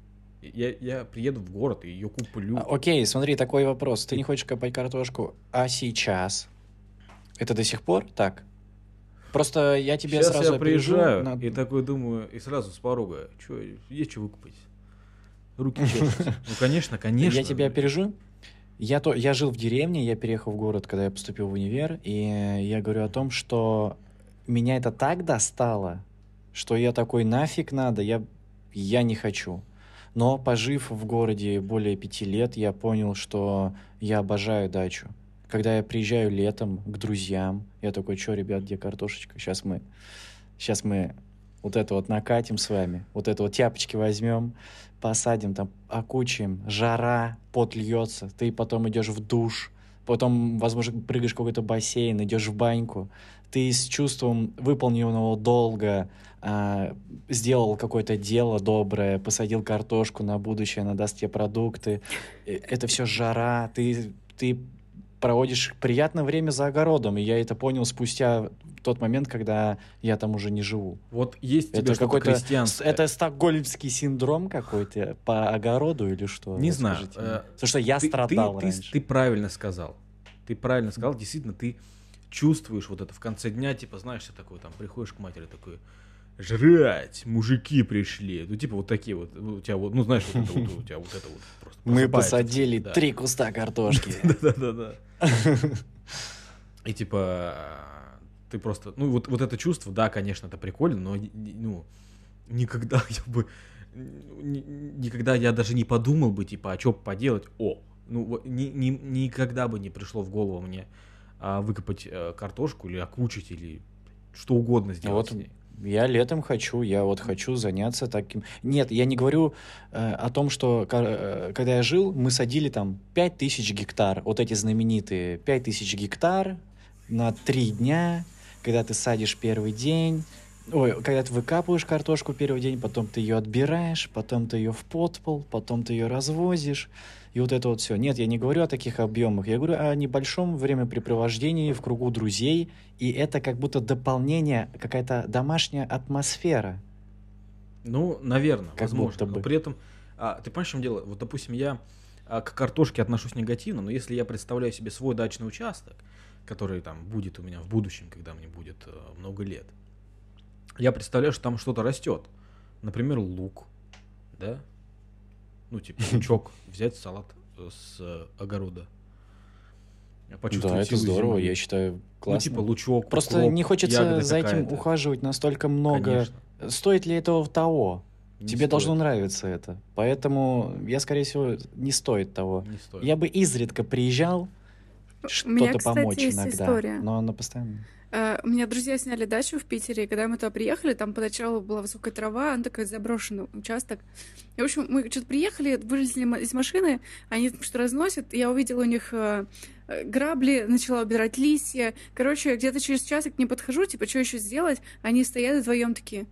Я, я приеду в город и ее куплю. А, окей, смотри, такой вопрос. Ты не хочешь копать картошку, а сейчас? Это до сих пор так? Просто я тебе Сейчас сразу я приезжаю на... и такой думаю, и сразу с порога, что, есть что выкупить? Руки чешутся. *laughs* Ну, конечно, конечно. Я тебя опережу. Я, то, я жил в деревне, я переехал в город, когда я поступил в универ, и я говорю о том, что меня это так достало, что я такой, нафиг надо, я, я не хочу. Но пожив в городе более пяти лет, я понял, что я обожаю дачу. Когда я приезжаю летом к друзьям, я такой, что, ребят, где картошечка? Сейчас мы, сейчас мы вот это вот накатим с вами, вот это вот тяпочки возьмем, посадим, там окучим, жара, пот льется, ты потом идешь в душ, потом, возможно, прыгаешь в какой-то бассейн, идешь в баньку, ты с чувством выполненного долга а, сделал какое-то дело доброе, посадил картошку на будущее, она даст тебе продукты, э, это все жара, ты, ты проводишь приятное время за огородом, и я это понял спустя тот момент, когда я там уже не живу. Вот есть это какой-то Это стокгольмский синдром какой-то по огороду или что? Не знаю. Э, Потому что я ты, страдал ты, раньше. Ты, ты правильно сказал. Ты правильно сказал. Действительно, ты чувствуешь вот это в конце дня, типа, знаешь, ты такой, там, приходишь к матери, такой, жрать, мужики пришли. Ну, типа, вот такие вот, у тебя вот, ну, знаешь, вот это вот, у тебя вот это вот просто Мы посадили да. три куста картошки. *laughs* Да-да-да. И типа, ты просто, ну вот, вот это чувство, да, конечно, это прикольно, но ну, никогда *laughs* я бы, никогда я даже не подумал бы, типа, а что поделать, о, ну, ни, ни, никогда бы не пришло в голову мне а, выкопать а, картошку или окучить, или что угодно сделать вот, Я летом хочу, я вот хочу заняться таким. Нет, я не говорю э, о том, что э, когда я жил, мы садили там 5000 гектар, вот эти знаменитые 5000 гектар на три дня, когда ты садишь первый день, ой, когда ты выкапываешь картошку первый день, потом ты ее отбираешь, потом ты ее в подпол, потом ты ее развозишь, и вот это вот все. Нет, я не говорю о таких объемах, я говорю о небольшом времяпрепровождении в кругу друзей, и это как будто дополнение, какая-то домашняя атмосфера. Ну, наверное, как возможно. Будто бы. Но при этом, а, ты понимаешь, в чем дело? Вот, допустим, я а, к картошке отношусь негативно, но если я представляю себе свой дачный участок, который там будет у меня в будущем, когда мне будет а, много лет, я представляю, что там что-то растет. Например, лук, да, ну, типа, лучок *laughs* взять салат э, с огорода. Да, это здорово, зимы. я считаю, классно. Ну, типа лучок, Просто укроп, не хочется за этим ухаживать настолько много. Конечно. Стоит ли этого того? Не Тебе стоит. должно нравиться это. Поэтому я, скорее всего, не стоит того. Не стоит. Я бы изредка приезжал, что-то помочь иногда. История. Но на постоянно. Uh, у меня друзья сняли дачу в Питере, и когда мы туда приехали, там поначалу была высокая трава, он такой заброшенный участок. И, в общем, мы что-то приехали, вылезли из машины, они что-то разносят, я увидела у них uh, грабли, начала убирать листья. Короче, где-то через час я к ним подхожу, типа, что еще сделать? Они стоят вдвоем такие.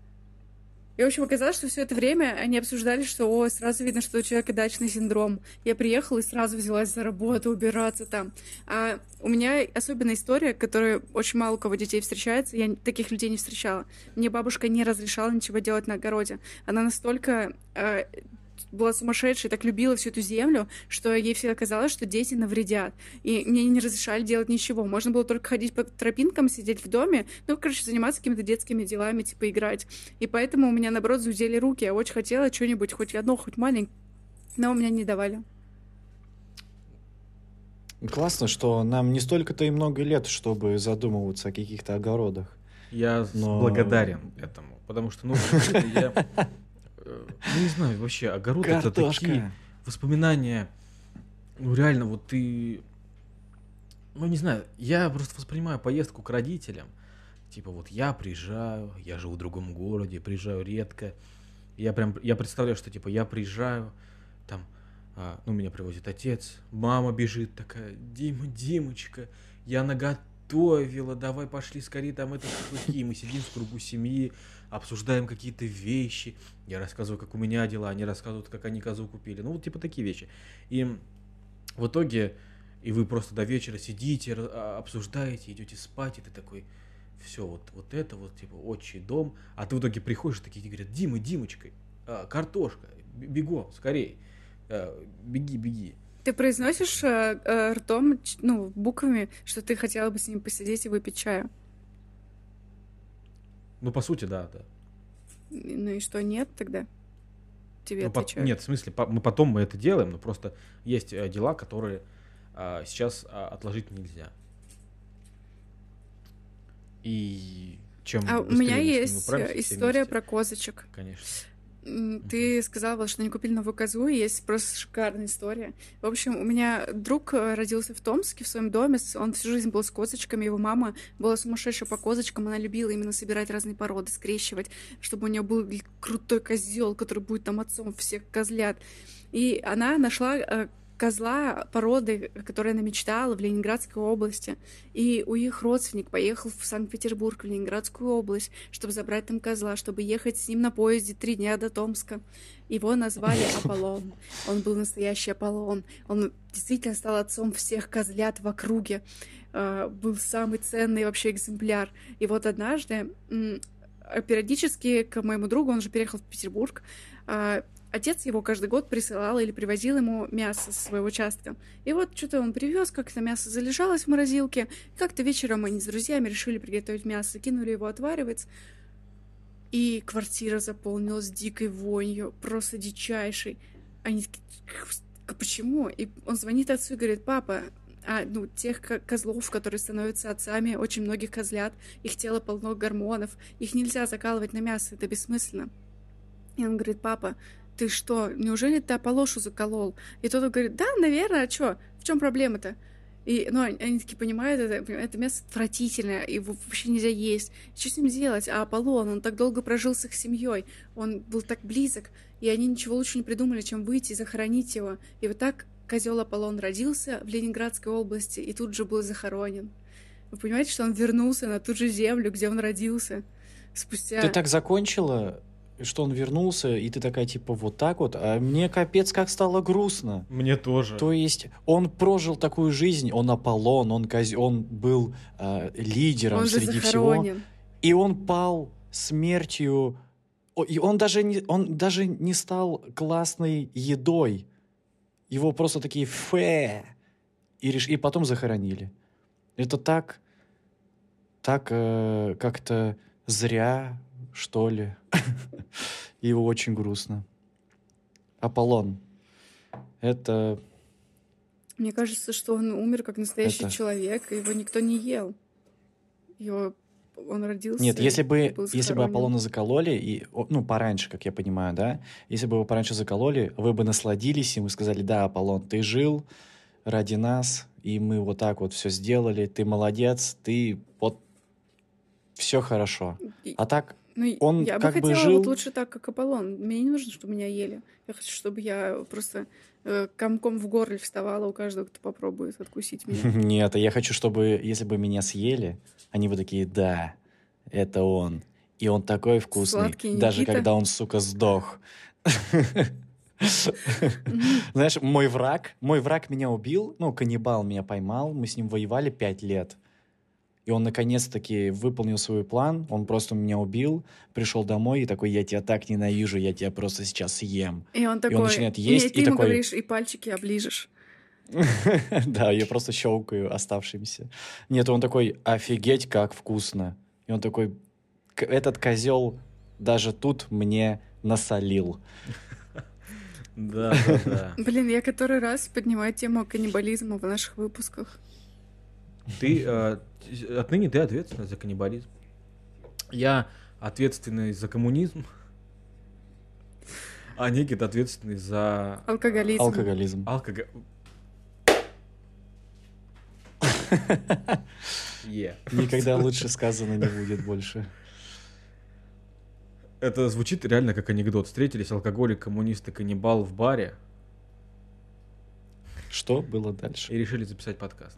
И, в общем, оказалось, что все это время они обсуждали, что, о, сразу видно, что у человека дачный синдром. Я приехала и сразу взялась за работу, убираться там. А у меня особенная история, которая очень мало у кого детей встречается. Я таких людей не встречала. Мне бабушка не разрешала ничего делать на огороде. Она настолько э, была сумасшедшая, так любила всю эту землю, что ей всегда казалось, что дети навредят. И мне не разрешали делать ничего. Можно было только ходить по тропинкам, сидеть в доме, ну, короче, заниматься какими-то детскими делами, типа играть. И поэтому у меня, наоборот, зудели руки. Я очень хотела что-нибудь, хоть одно, хоть маленькое, но у меня не давали. Классно, что нам не столько-то и много лет, чтобы задумываться о каких-то огородах. Я Но... благодарен этому, потому что, ну, я *laughs* ну, не знаю, вообще, огород Картошка. это такие воспоминания. Ну, реально, вот ты... Ну, не знаю, я просто воспринимаю поездку к родителям. Типа, вот я приезжаю, я живу в другом городе, приезжаю редко. Я прям, я представляю, что, типа, я приезжаю, там, а, ну, меня привозит отец, мама бежит такая, Дима, Димочка, я наготовила, давай пошли скорее, там это шашлыки. Мы сидим в кругу семьи, обсуждаем какие-то вещи. Я рассказываю, как у меня дела, они рассказывают, как они козу купили. Ну, вот типа такие вещи. И в итоге, и вы просто до вечера сидите, а, обсуждаете, идете спать, и ты такой, все, вот, вот это вот, типа, отчий дом. А ты в итоге приходишь, такие говорят, Дима, Димочкой, а, картошка, бегом, скорей, а, беги, беги. Ты произносишь э, э, ртом, ну, буквами, что ты хотела бы с ним посидеть и выпить чаю? Ну, по сути, да, да. Ну и что, нет тогда? Тебе ну, отвечают. По, нет, в смысле, по, мы потом мы это делаем, но просто есть э, дела, которые а, сейчас а, отложить нельзя. И чем а у меня есть история про козочек. Конечно. Ты сказала, что они купили новую козу, и есть просто шикарная история. В общем, у меня друг э, родился в Томске, в своем доме, он всю жизнь был с козочками, его мама была сумасшедшая по козочкам, она любила именно собирать разные породы, скрещивать, чтобы у нее был крутой козел, который будет там отцом всех козлят. И она нашла э, козла породы, которой она мечтала в Ленинградской области. И у их родственник поехал в Санкт-Петербург, в Ленинградскую область, чтобы забрать там козла, чтобы ехать с ним на поезде три дня до Томска. Его назвали *laughs* Аполлон. Он был настоящий Аполлон. Он действительно стал отцом всех козлят в округе. А, был самый ценный вообще экземпляр. И вот однажды периодически к моему другу, он же переехал в Петербург, а, отец его каждый год присылал или привозил ему мясо со своего участка. И вот что-то он привез, как-то мясо залежалось в морозилке. Как-то вечером они с друзьями решили приготовить мясо, кинули его отваривать. И квартира заполнилась дикой вонью, просто дичайшей. Они такие, почему? И он звонит отцу и говорит, папа, а, ну, тех козлов, которые становятся отцами очень многих козлят, их тело полно гормонов, их нельзя закалывать на мясо, это бессмысленно. И он говорит, папа, ты что, неужели ты Аполошу заколол? И тот говорит, да, наверное, а что? В чем проблема-то? И, ну, они, они такие понимают, это, это мясо отвратительное, его вообще нельзя есть. Что с ним делать? А Аполлон, он так долго прожил с их семьей, он был так близок, и они ничего лучше не придумали, чем выйти и захоронить его. И вот так козел Аполлон родился в Ленинградской области и тут же был захоронен. Вы понимаете, что он вернулся на ту же землю, где он родился? Спустя... Ты так закончила, что он вернулся, и ты такая, типа, вот так вот, а мне капец как стало грустно. Мне тоже. То есть он прожил такую жизнь, он Аполлон, он, коз... он был э, лидером он среди всего, и он пал смертью, и он даже, не, он даже не стал классной едой. Его просто такие фе, и, реш... и потом захоронили. Это так, так э, как-то зря, что ли. *laughs* И очень грустно. Аполлон. Это... Мне кажется, что он умер как настоящий Это- человек, его никто не ел. Его... Он родился... Нет, если бы, если бы. Аполлона закололи, и, ну, пораньше, как я понимаю, да, если бы его пораньше закололи, вы бы насладились им и сказали, да, Аполлон, ты жил ради нас, и мы вот так вот все сделали, ты молодец, ты вот все хорошо. И- А так, Ну, он я как бы бы хотела жил- вот лучше так, как Аполлон. Мне не нужно, чтобы меня ели. Я хочу, чтобы я просто э, комком в горле вставала у каждого, кто попробует откусить меня. *laughs* нет, а я хочу, чтобы, если бы меня съели, они бы такие, да, это он. И он такой вкусный, Сладкий даже Никита. когда он, сука, сдох. Знаешь, мой враг, мой враг меня убил, ну, каннибал меня поймал, мы с ним воевали пять лет. И он наконец-таки выполнил свой план, он просто меня убил, пришел домой и такой, я тебя так ненавижу, я тебя просто сейчас съем. И он такой... начинает «Не, есть, ты и ему такой- говоришь, и пальчики оближешь. *laughs* Да, я просто щелкаю оставшимся. Нет, он такой, офигеть, как вкусно. И он такой, «К- этот козел даже тут мне насолил. Да, да, да. Блин, я который раз поднимаю тему каннибализма в наших выпусках. Ты э, отныне ты ответственный за каннибализм. Я ответственный за коммунизм. А Никит ответственный за Алкоголизм. Алкоголизм. алкоголь. *laughs* Е. Никогда лучше сказано не будет больше. Это звучит реально как анекдот. Встретились алкоголик, коммунист и каннибал в баре Что было дальше? и решили записать подкаст.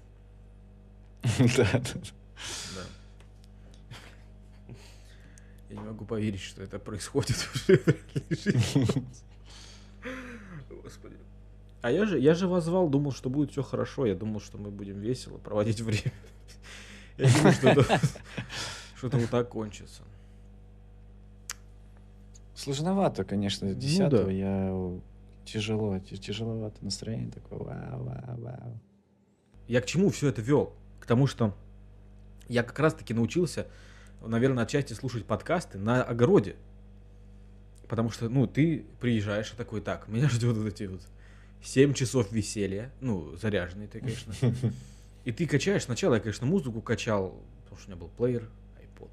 *laughs* Да. Я не могу поверить, что это происходит *laughs* уже в реальной жизни. Господи. А я же, я же вас звал, думал, что будет все хорошо. Я думал, что мы будем весело проводить время. Я думал, что это, *laughs* что это вот так кончится. Сложновато, конечно, Ну десятого. да. Я тяжело, тяжеловато настроение такое. Вау, вау, вау. Я к чему все это вел? К тому, что я как раз-таки научился, наверное, отчасти слушать подкасты на огороде. Потому что, ну, ты приезжаешь и такой, так, меня ждет вот эти вот 7 часов веселья. Ну, заряженный ты, конечно. *laughs* И ты качаешь. Сначала я, конечно, музыку качал, потому что у меня был плеер, iPod.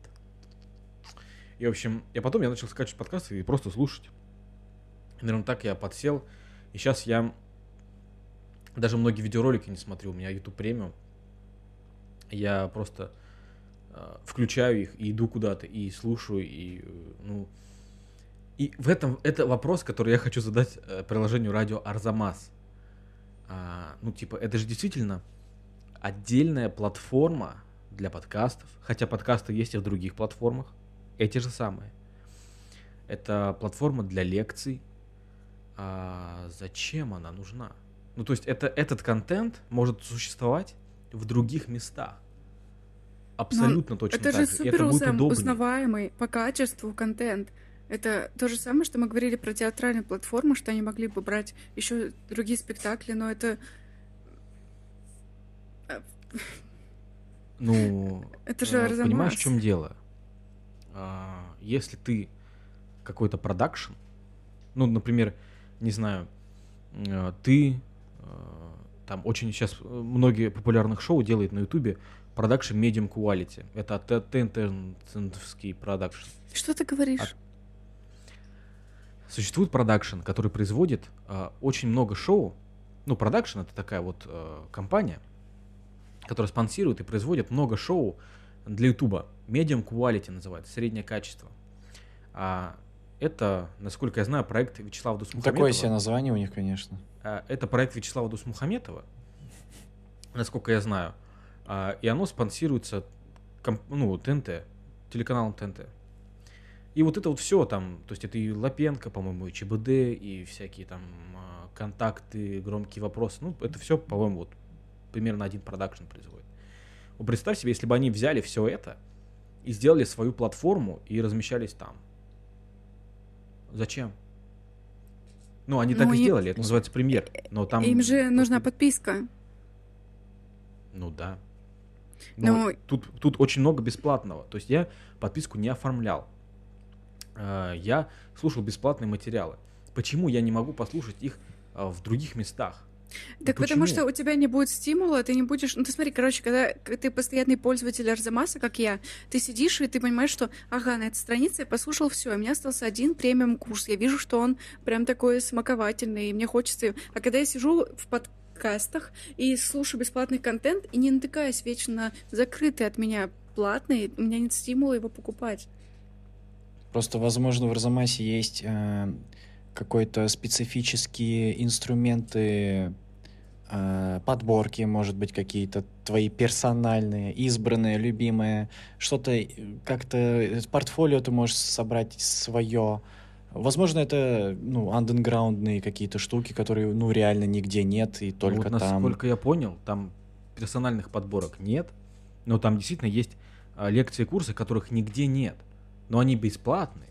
И, в общем, и потом я начал скачивать подкасты и просто слушать. И, наверное, так я подсел. И сейчас я даже многие видеоролики не смотрю. У меня YouTube премиум. Я просто э, включаю их и иду куда-то, и слушаю, и, ну... И в этом, это вопрос, который я хочу задать э, приложению радио Арзамас. А, ну, типа, это же действительно отдельная платформа для подкастов, хотя подкасты есть и в других платформах, эти же самые. Это платформа для лекций. А зачем она нужна? Ну, то есть это, этот контент может существовать в других местах. Абсолютно точно Это так же супер это будет удобнее. узнаваемый по качеству контент. Это то же самое, что мы говорили про театральные платформы, что они могли бы брать еще другие спектакли, но это Ну, *laughs* это же э, понимаешь, в чем дело? А, Если ты какой-то продакшн, ну, например, не знаю, э, ты э, там очень сейчас многие популярных шоу делают на Ютубе продакшн Medium Quality. Это тентенский продакшн. Что ты говоришь? А- Существует продакшн, который производит а, очень много шоу. Ну, продакшн это такая вот э, компания, которые спонсируют и производят много шоу для Ютуба. Medium Quality называется, среднее качество. А это, насколько я знаю, проект Вячеслава Дусмухаметова. Такое себе название у них, конечно. А, это проект Вячеслава Дусмухаметова, насколько я знаю. А, и оно спонсируется ну, ТНТ, телеканалом ТНТ. И вот это вот все там, то есть это и Лапенко, по-моему, и ЧБД, и всякие там а, контакты, громкие вопросы. Ну, это все, по-моему, вот примерно один продакшн производит. Вот представь себе, если бы они взяли все это и сделали свою платформу и размещались там. Зачем? Ну, они ну, так и сделали, это называется премьер. Но там... Им же нужна подписка. Ну да. Но ну... тут, тут очень много бесплатного. То есть я подписку не оформлял. А, я слушал бесплатные материалы. Почему я не могу послушать их а, в других местах? Так Почему? потому что у тебя не будет стимула, ты не будешь... Ну, ты смотри, короче, когда ты постоянный пользователь Арзамаса, как я, ты сидишь и ты понимаешь, что, ага, на этой странице я послушал все, у меня остался один премиум курс, я вижу, что он прям такой смаковательный, и мне хочется... А когда я сижу в подкастах и слушаю бесплатный контент, и не натыкаюсь вечно закрытый от меня платный, у меня нет стимула его покупать. Просто, возможно, в Арзамасе есть... Э какой-то специфические инструменты э, подборки, может быть, какие-то твои персональные, избранные, любимые, что-то э, как-то портфолио ты можешь собрать свое. Возможно, это ну андеграундные какие-то штуки, которые ну реально нигде нет и только вот, там. Насколько я понял, там персональных подборок нет, но там действительно есть а, лекции, курсы, которых нигде нет, но они бесплатные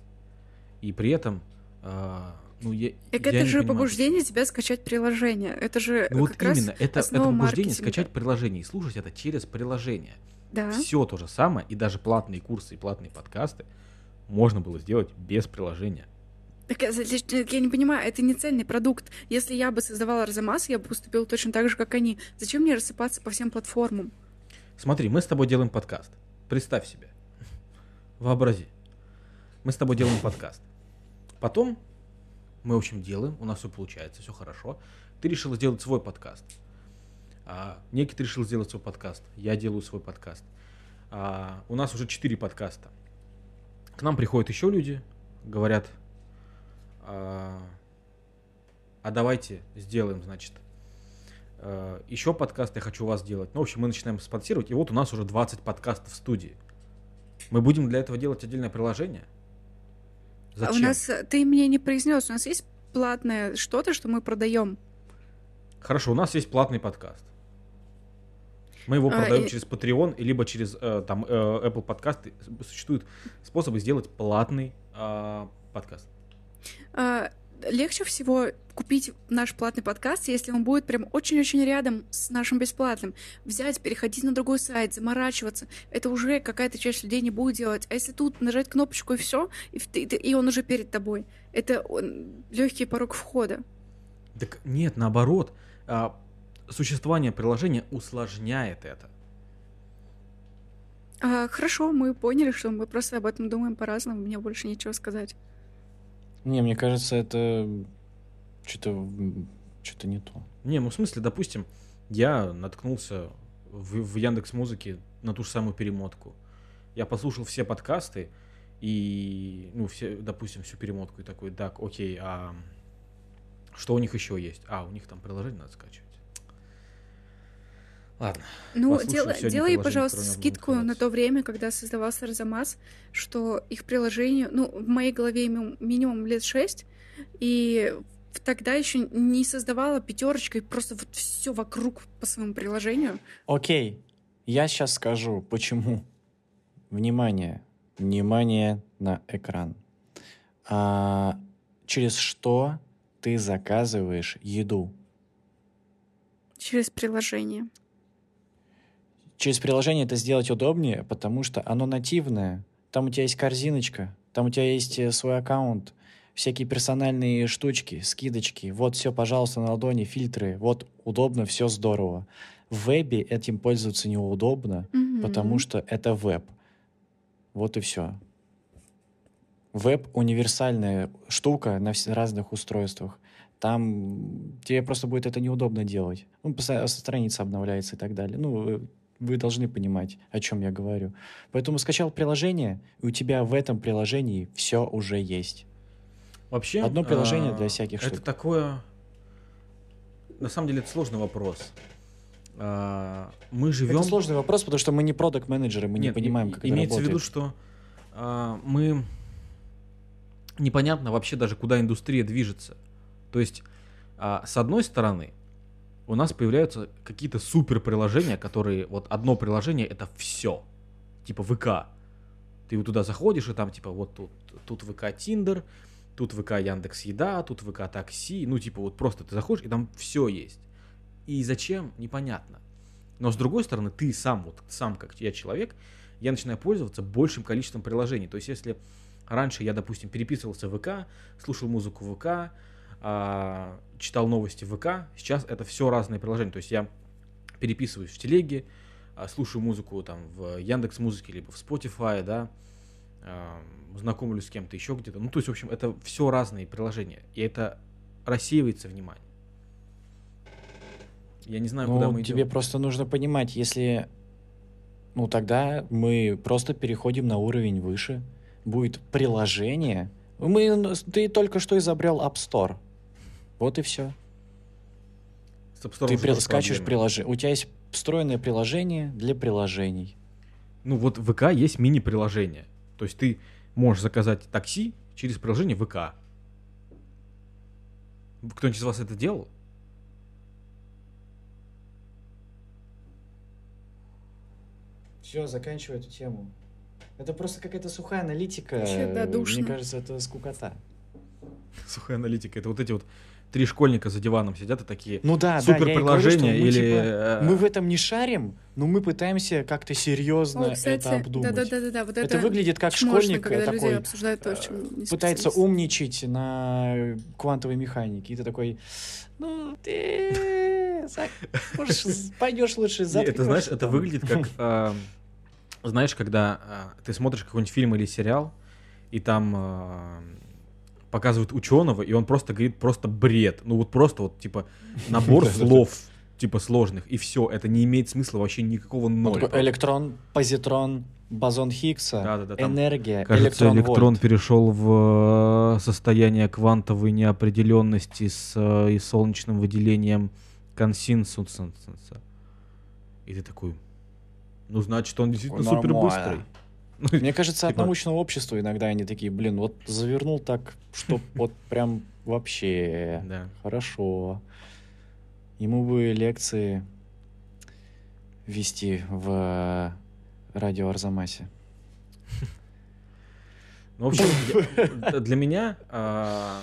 и при этом а, ну, я, так я это же понимаю. побуждение тебя скачать приложение. Это же ну, вот именно, это, это побуждение скачать приложение и слушать это через приложение. Да. Все то же самое, и даже платные курсы и платные подкасты можно было сделать без приложения. Так я, я не понимаю, это не цельный продукт. Если я бы создавала Арзамас, я бы поступила точно так же, как они. Зачем мне рассыпаться по всем платформам? Смотри, мы с тобой делаем подкаст. Представь себе. Вообрази. Мы с тобой делаем подкаст. Потом мы, в общем, делаем, у нас все получается, все хорошо. Ты решил сделать свой подкаст. А, некий решил сделать свой подкаст. Я делаю свой подкаст. А, у нас уже четыре подкаста. К нам приходят еще люди, говорят, а, а давайте сделаем, значит, а, еще подкаст я хочу у вас делать. Ну, в общем, мы начинаем спонсировать, и вот у нас уже 20 подкастов в студии. Мы будем для этого делать отдельное приложение – Зачем? А у нас, ты мне не произнес, у нас есть платное что-то, что мы продаем. Хорошо, у нас есть платный подкаст. Мы его а, продаем и... через Patreon, либо через э, там э, Apple подкасты. Существуют способы сделать платный э, подкаст. А, легче всего купить наш платный подкаст, если он будет прям очень-очень рядом с нашим бесплатным. Взять, переходить на другой сайт, заморачиваться. Это уже какая-то часть людей не будет делать. А если тут нажать кнопочку и все, и, и он уже перед тобой. Это легкий порог входа. Так нет, наоборот. А, существование приложения усложняет это. А, хорошо, мы поняли, что мы просто об этом думаем по-разному. Мне больше нечего сказать. Не, мне кажется, это что-то что-то не то. Не, ну в смысле, допустим, я наткнулся в, в Яндекс Музыке на ту же самую перемотку. Я послушал все подкасты и, ну, все, допустим, всю перемотку и такой, так, окей, а что у них еще есть? А, у них там приложение надо скачивать. Ладно. Ну, дел, делай, пожалуйста, скидку на то время, когда создавался Арзамас, что их приложение, ну, в моей голове минимум лет шесть, и тогда еще не создавала пятерочкой просто вот все вокруг по своему приложению. Окей, я сейчас скажу, почему. Внимание, внимание на экран. А, через что ты заказываешь еду? Через приложение. Через приложение это сделать удобнее, потому что оно нативное. Там у тебя есть корзиночка, там у тебя есть э, свой аккаунт, всякие персональные штучки, скидочки. Вот все, пожалуйста, на ладони, фильтры. Вот удобно, все здорово. В вебе этим пользоваться неудобно, mm-hmm. потому что это веб. Вот и все. Веб универсальная штука на разных устройствах. Там тебе просто будет это неудобно делать. Ну, страница обновляется и так далее. Ну, э, вы должны понимать, о чем я говорю. Поэтому скачал приложение, и у тебя в этом приложении все уже есть. Вообще, Одно приложение а, для всяких это штук. такое... На самом деле это сложный вопрос. А, Мы живем... Это сложный вопрос, потому что мы не продукт менеджеры мы не понимаем, как это имеется в виду, работает. что а, мы непонятно вообще даже куда индустрия движется. То есть, с одной стороны, у нас появляются какие-то супер приложения, которые вот одно приложение это все, типа ВК. Ты вот туда заходишь и там типа вот тут тут ВК Тиндер, тут ВК Яндекс Еда, тут ВК Такси, ну типа вот просто ты заходишь и там все есть. И зачем непонятно. Но с другой стороны, ты сам, вот сам как я человек, я начинаю пользоваться большим количеством приложений. То есть, если раньше я, допустим, переписывался в ВК, слушал музыку в ВК, а, читал новости в ВК, сейчас это все разные приложения. То есть я переписываюсь в телеге, а, слушаю музыку там в Яндекс Музыке либо в Spotify, да, знакомлюсь с кем-то еще где-то. Ну, то есть, в общем, это все разные приложения. И это рассеивается внимание. Я не знаю, куда Ну, мы идем. тебе просто нужно понимать, если... Ну, тогда мы просто переходим на уровень выше. Будет приложение. Мы... Ты только что изобрел App Store. Вот и все. С App Store Ты при- скачешь приложение. У тебя есть встроенное приложение для приложений. Ну вот в ВК есть мини-приложение. То есть ты можешь заказать такси через приложение ВК. Кто-нибудь из вас это делал? Все, заканчивай эту тему. Это просто какая-то сухая аналитика. Вообще, да, душно. Мне кажется, это скукота. Сухая аналитика. Это вот эти вот три школьника за диваном сидят и такие Ну да, супер да, я и говорю, мы, или типа, э, Мы в этом не шарим, но мы пытаемся как-то серьезно О, кстати, это обдумать. да-да-да-да, вот это, Это выглядит как чмошно, школьник когда э, такой обсуждают то, э, чем не пытается умничать на квантовой механике. И ты такой, ну ты пойдешь лучше за это знаешь, это выглядит как, а, *laughs* знаешь, когда ты смотришь какой-нибудь фильм или сериал, и там показывают ученого, и он просто говорит просто бред. Ну вот просто вот типа *laughs* набор слов типа сложных, и все. Это не имеет смысла вообще никакого Ну, ноль. электрон, позитрон, бозон Хиггса, Да-да-да, там, энергия, Кажется, электрон, электрон вольт. перешел в э, состояние квантовой неопределенности с э, и солнечным выделением консенсуса. И ты такой, ну значит, он действительно супер быстрый. Ну, Мне кажется, от Типа- научного общества иногда они такие, блин, вот завернул так, что *laughs* вот прям вообще Да. хорошо. Ему бы лекции вести в радио Арзамасе. Ну, в общем, я- *laughs* для меня, а,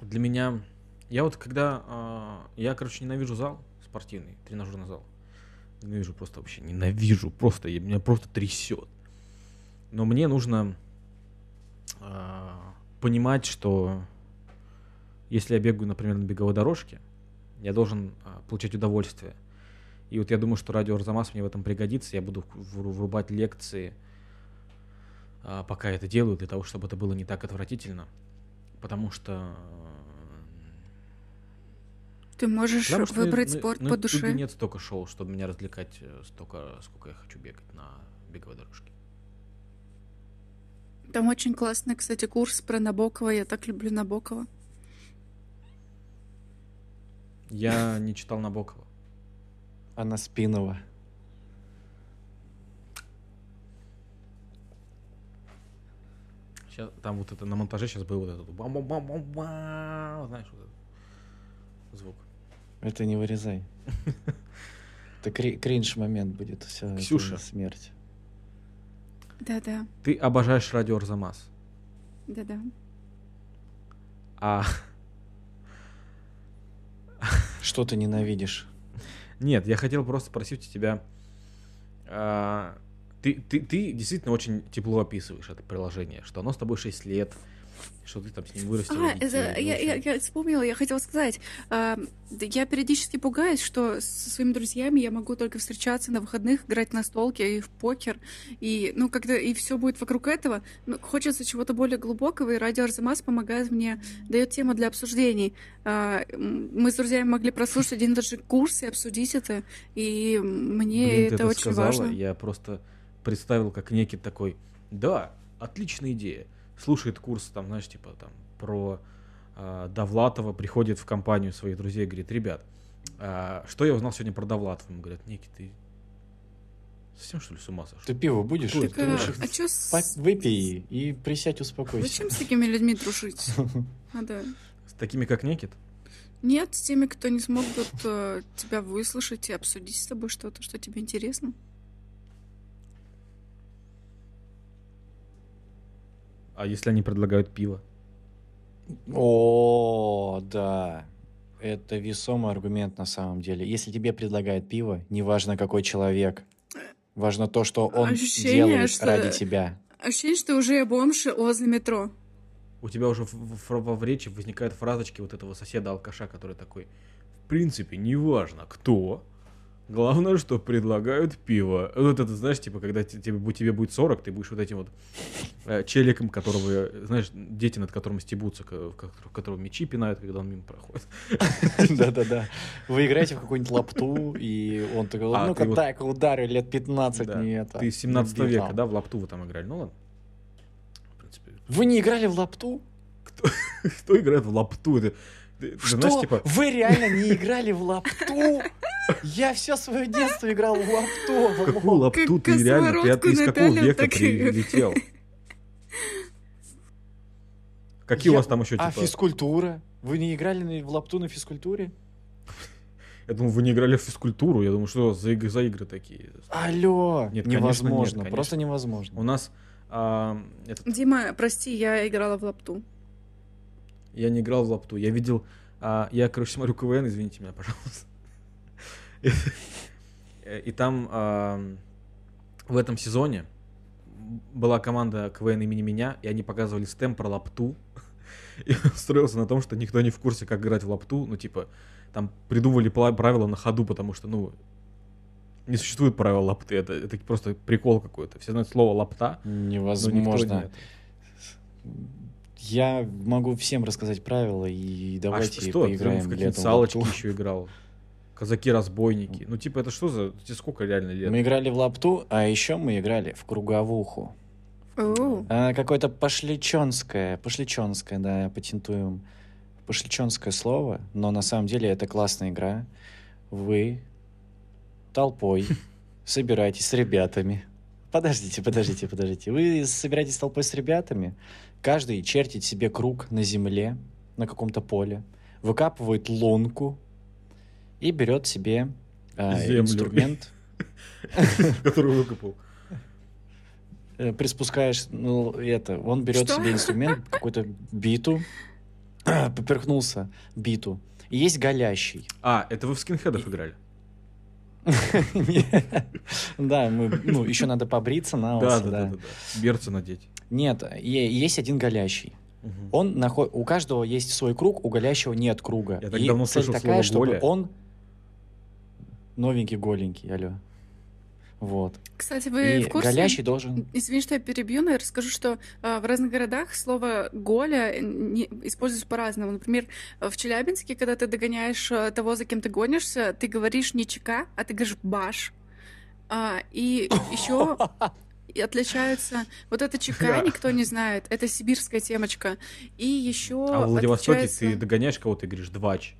для меня, я вот когда, а, я, короче, ненавижу зал спортивный, тренажерный зал. Ненавижу просто вообще, ненавижу, просто, я- меня просто трясет. Но мне нужно а, понимать, что если я бегаю, например, на беговой дорожке, я должен а, получать удовольствие. И вот я думаю, что радио Арзамас мне в этом пригодится. Я буду вру- врубать лекции, а, пока это делаю, для того, чтобы это было не так отвратительно. Потому что... Ты можешь потому что на- выбрать на- спорт на по Ютубе душе. нет столько шоу, чтобы меня развлекать э, столько, сколько я хочу бегать на беговой дорожке. Там очень классный, кстати, курс про Набокова. Я так люблю Набокова. Я *laughs* не читал Набокова. Анна Спинова. Сейчас, там вот это на монтаже сейчас был вот этот бам-бам-бам-бам-бам, знаешь, вот этот звук. Это не вырезай. *laughs* Это кри- кринж момент будет. Все, Ксюша. смерть. Да-да, Ты обожаешь радио Арзамас. да-да. А *laughs* Что ты ненавидишь? нет, я хотел просто спросить у тебя. а, ты, ты, ты действительно очень тепло описываешь это приложение, что оно с тобой 6 лет, что ты там с ним вырастил. А, это, я, я, я вспомнила, я хотела сказать. Э, я периодически пугаюсь, что со своими друзьями я могу только встречаться на выходных, играть на столке и в покер. И, ну, когда и все будет вокруг этого, ну, хочется чего-то более глубокого, и радио Арзамас помогает мне, дает тему для обсуждений. Э, мы с друзьями могли прослушать один и тот же курс и обсудить это, и мне Блин, это, это очень сказала, важно. Я просто представил, как некий такой, да, отличная идея. Слушает курс, там, знаешь, типа там про э, Довлатова, приходит в компанию своих друзей и говорит, ребят, а, что я узнал сегодня про Довлатова? Ему говорят, Ники, ты совсем что ли с ума сошел? Ты пиво будешь? Так, Ты а, лучше а чё с- выпей и присядь, успокойся. Зачем с такими людьми дружить? *laughs* Надо... С такими, как Некит? Нет, с теми, кто не смогут э, тебя выслушать и обсудить с тобой что-то, что тебе интересно. А если они предлагают пиво? О, да. Это весомый аргумент на самом деле. Если тебе предлагают пиво, неважно какой человек, важно то, что он Ощущение, делает что- ради тебя. Ощущение, что уже бомж возле метро. У тебя уже в, в- в- в речи возникают фразочки вот этого соседа-алкаша, который такой, в принципе, неважно кто, главное, что предлагают пиво. Вот это, знаешь, типа, когда те- тебе, тебе будет 40, ты будешь вот этим вот э, челиком, которого, знаешь, дети, над которым стебутся, ко- ко- которого мечи пинают, когда он мимо проходит. *laughs* Да-да-да. Вы играете в какую-нибудь лапту, и он такой, А, ну-ка так, удары лет 15 Да. не это. Ты из 17 не века, да, в лапту вы там играли? Ну ладно. В принципе, Вы не играли в лапту? кто *laughs* играет в лапту? Это, Что? знаешь, типа, Вы реально не играли в лапту? Я все свое детство играл в лапту. в какую лапту ты реально, ты, из какого века прилетел? Какие у вас там еще, А типа... физкультура? Вы не играли на- в лапту на физкультуре? Я думаю, вы не играли в физкультуру. Я думаю, что за, иг- за игры такие. Алло, Нет, конечно, нет, невозможно, конечно. просто невозможно. У нас а, этот, Дима, прости, я играла в лапту. Я не играл в лапту. Я видел... а, я, короче, смотрю КВН, извините меня, *laughs* пожалуйста. И, там а, в этом сезоне была команда КВН имени меня, и они показывали стем про лапту. *laughs* И строился на том, что никто не в курсе, как играть в лапту. Ну, типа, там придумывали правила на ходу, потому что, ну, не существует правил лапты. Это, это просто прикол какой-то. Все знают слово лапта, но никто Невозможно. Я могу всем рассказать правила и А давайте что, что? Ты поиграем в летом какие-то в салочки лапту. еще играл. Казаки-разбойники. Ну, типа, это что за... Тебе сколько реально лет? Мы играли в лапту, а еще мы играли в круговуху. А, какое-то пошличонское, пошличонское, да, патентуем. Пошличонское слово, но на самом деле это классная игра. Вы толпой *laughs* собираетесь с ребятами. Подождите, подождите, подождите. Вы собираетесь толпой с ребятами, каждый чертит себе круг на земле, на каком-то поле, выкапывает лунку и берет себе Землю. инструмент, *laughs* Которую выкопал. э, приспускаешь, ну, это, он берет себе инструмент, какую-то биту, *clears throat* поперхнулся биту. И есть голящий. А, это вы в скинхедов играли? *laughs* Да, мы, ну, еще надо побриться на Да, да, да. Берцы надеть. Нет, есть один голящий. Он наход... У каждого есть свой круг, у голящего нет круга. Я так давно слышал такая, слово чтобы «голя». он новенький, голенький, алло. Вот. Кстати, вы И в курсе? голящий должен... Извини, что я перебью, но я расскажу, что а, в разных городах слово «голя» не, используется по-разному. Например, в Челябинске, когда ты догоняешь а, того, за кем ты гонишься, ты говоришь не чека, а ты говоришь баш. А, и еще и отличаются... Вот это чека Да. никто не знает, это сибирская темочка. И еще А в Владивостоке отличается, ты догоняешь кого-то и говоришь «двач».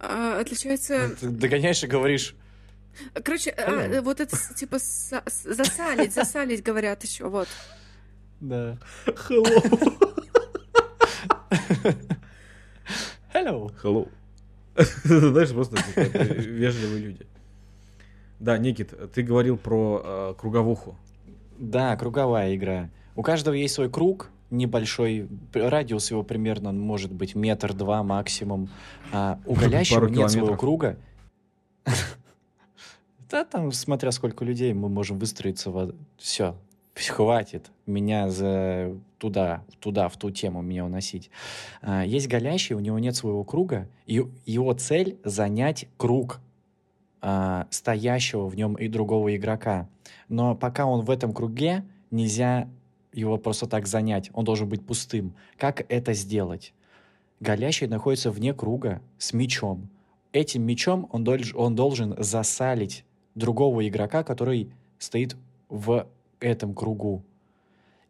а, отличается... Ты догоняешь и говоришь, Короче, а, Hello. вот это типа засалить, засалить говорят еще, вот. да. Hello. Hello. Hello. Знаешь, просто вежливые люди. Да, Никит, ты говорил про э, круговуху. Да, круговая игра. У каждого есть свой круг, небольшой, радиус его примерно может быть метр-два максимум. А у голящего нет своего километров. круга. Да, там, смотря сколько людей, мы можем выстроиться в... Все. хватит меня за туда, туда, в ту тему меня уносить. А, есть голящий, у него нет своего круга, и его цель занять круг а, стоящего в нем и другого игрока. Но пока он в этом круге, нельзя его просто так занять. Он должен быть пустым. Как это сделать? Голящий находится вне круга с мечом. Этим мечом он, долж, он должен засалить другого игрока, который стоит в этом кругу.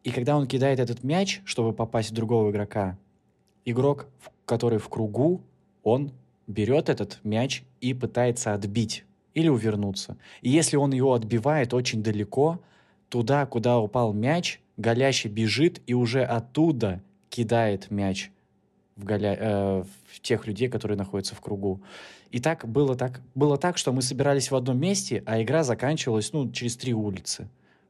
И когда он кидает этот мяч, чтобы попасть в другого игрока, игрок, который в кругу, он берет этот мяч и пытается отбить или увернуться. И если он его отбивает очень далеко, туда, куда упал мяч, голящий бежит и уже оттуда кидает мяч в, голя... э, в тех людей, которые находятся в кругу. И так было так, было так, что мы собирались в одном месте, а игра заканчивалась ну, через три улицы.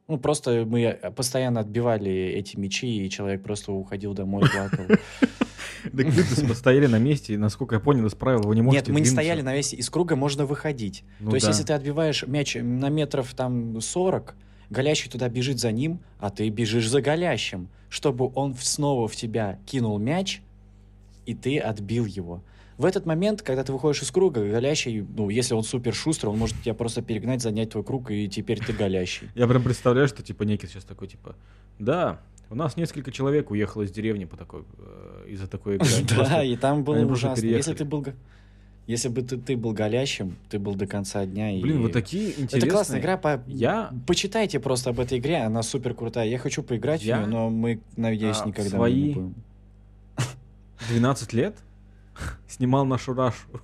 Ну, просто мы э, постоянно отбивали эти мячи, и человек просто уходил домой, плакал. *laughs* Так вы стояли на месте, и, насколько я понял из правил, вы не можете Нет, мы не стояли на месте, из круга можно выходить. Ну То есть, да. если ты отбиваешь мяч на метров там 40, голящий туда бежит за ним, а ты бежишь за голящим, чтобы он снова в тебя кинул мяч, и ты отбил его. В этот момент, когда ты выходишь из круга, голящий, ну, если он супер шустрый, он может тебя просто перегнать, занять твой круг, и теперь ты голящий. Я прям представляю, что типа Никит сейчас такой, типа, да, у нас несколько человек уехало из деревни по такой, э, из-за такой игры. *laughs* Да, и там было ужасно. Если ты был... Если бы ты, ты был голящим, ты был до конца дня. и- Блин, вот такие интересные. Это классная игра. По... Я Почитайте просто об этой игре, она супер крутая. Я хочу поиграть Я, в нее, но мы, надеюсь, а, никогда свои не будем. 12 лет *laughs* снимал нашу Рашу.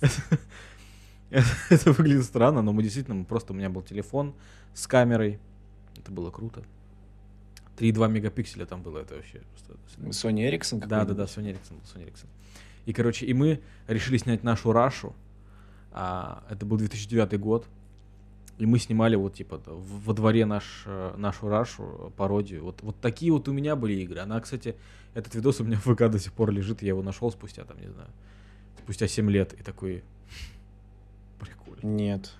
*laughs* Это, выглядит странно, но мы действительно, просто у меня был телефон с камерой. Это было круто. 3,2 мегапикселя там было, это вообще просто... Sony Ericsson Да, да, да, Sony Ericsson Sony Ericsson. И, короче, и мы решили снять нашу Рашу. А, это был 2009 год. И мы снимали вот, типа, во дворе наш, э, нашу Рашу, э, пародию. Вот, вот такие вот у меня были игры. Она, кстати, этот видос у меня в ВК до сих пор лежит. Я его нашел спустя, там, не знаю, спустя 7 лет. И такой... *laughs* Прикольно. Нет.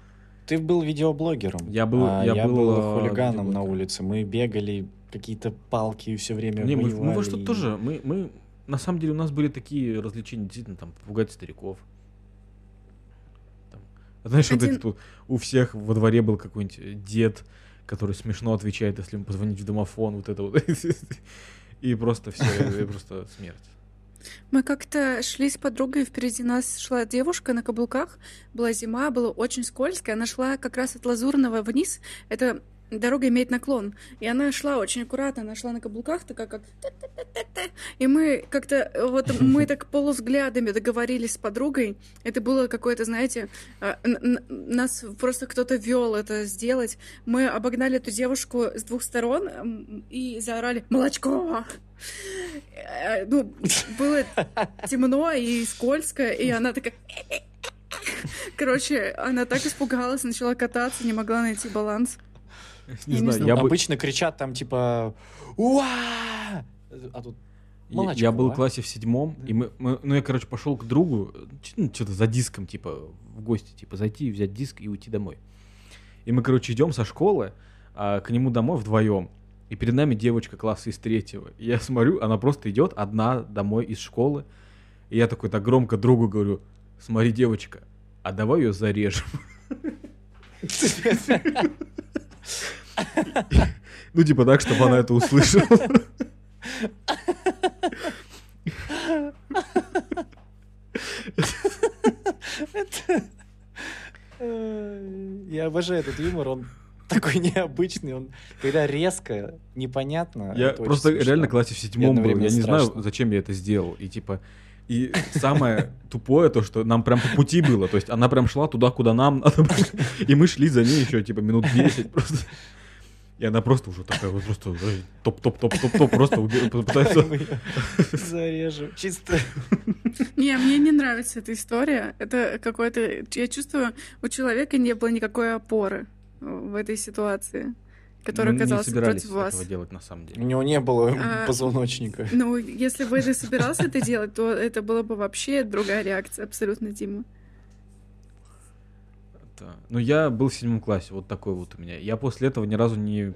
Ты был видеоблогером. Я был- а я я был, был э, хулиганом на улице. Мы бегали, какие-то палки все время Не, мы, мы во что и- тоже, мы, мы, на самом деле у нас были такие развлечения, действительно, там, попугать стариков. А знаешь, вот Один- этот вот, у всех во дворе был какой-нибудь э, дед, который смешно отвечает, если ему позвонить в домофон, вот это вот. *laughs* И просто все, просто смерть. Мы как-то шли с подругой, впереди нас шла девушка на каблуках, была зима, было очень скользко, она шла как раз от Лазурного вниз, это дорога имеет наклон, и она шла очень аккуратно, она шла на каблуках, такая как... И мы как-то, вот *laughs* мы так полувзглядами договорились с подругой, это было какое-то, знаете, а, нас просто кто-то вел это сделать, мы обогнали эту девушку с двух сторон и заорали «Молочко!» Э, Ну, было темно и скользко, и она такая... Короче, она так испугалась, начала кататься, не могла найти баланс. Не знаю, я бы... Обычно кричат там типа «Уа!» А тут Я- Молочко, Я был в классе в седьмом, и мы, мы- ну я, короче, пошел к другу, ну, что-то за диском, типа, в гости, типа, зайти, взять диск и уйти домой. И мы, короче, идем со школы а, к нему домой вдвоем. И перед нами девочка класса из третьего. И я смотрю, она просто идет одна домой из школы. И я такой так громко другу говорю, смотри, девочка, а давай ее зарежем. *laughs* *laughs* Ну, типа так, чтобы она это услышала. Я обожаю этот юмор, он такой необычный, он когда резко, непонятно. Я просто реально классе в седьмом был. Я не знаю, зачем я это сделал. И типа. И самое тупое то, что нам прям по пути было. То есть она прям шла туда, куда нам надо было. И мы шли за ней еще типа минут 10 просто. И она просто уже такая вот просто топ-топ-топ-топ-топ просто уби- пытается... Зарежем. Чисто. Не, мне не нравится эта история. Это какое-то... Я чувствую, у человека не было никакой опоры в этой ситуации, которая Мы не оказалась собирались против вас. этого делать на самом У деле. него не было А, *laughs* позвоночника. Ну, если бы ты собирался это делать, то это была бы вообще другая реакция, абсолютно, Дима. Это- Ну, я был в седьмом классе, вот такой вот у меня. Я после этого ни разу не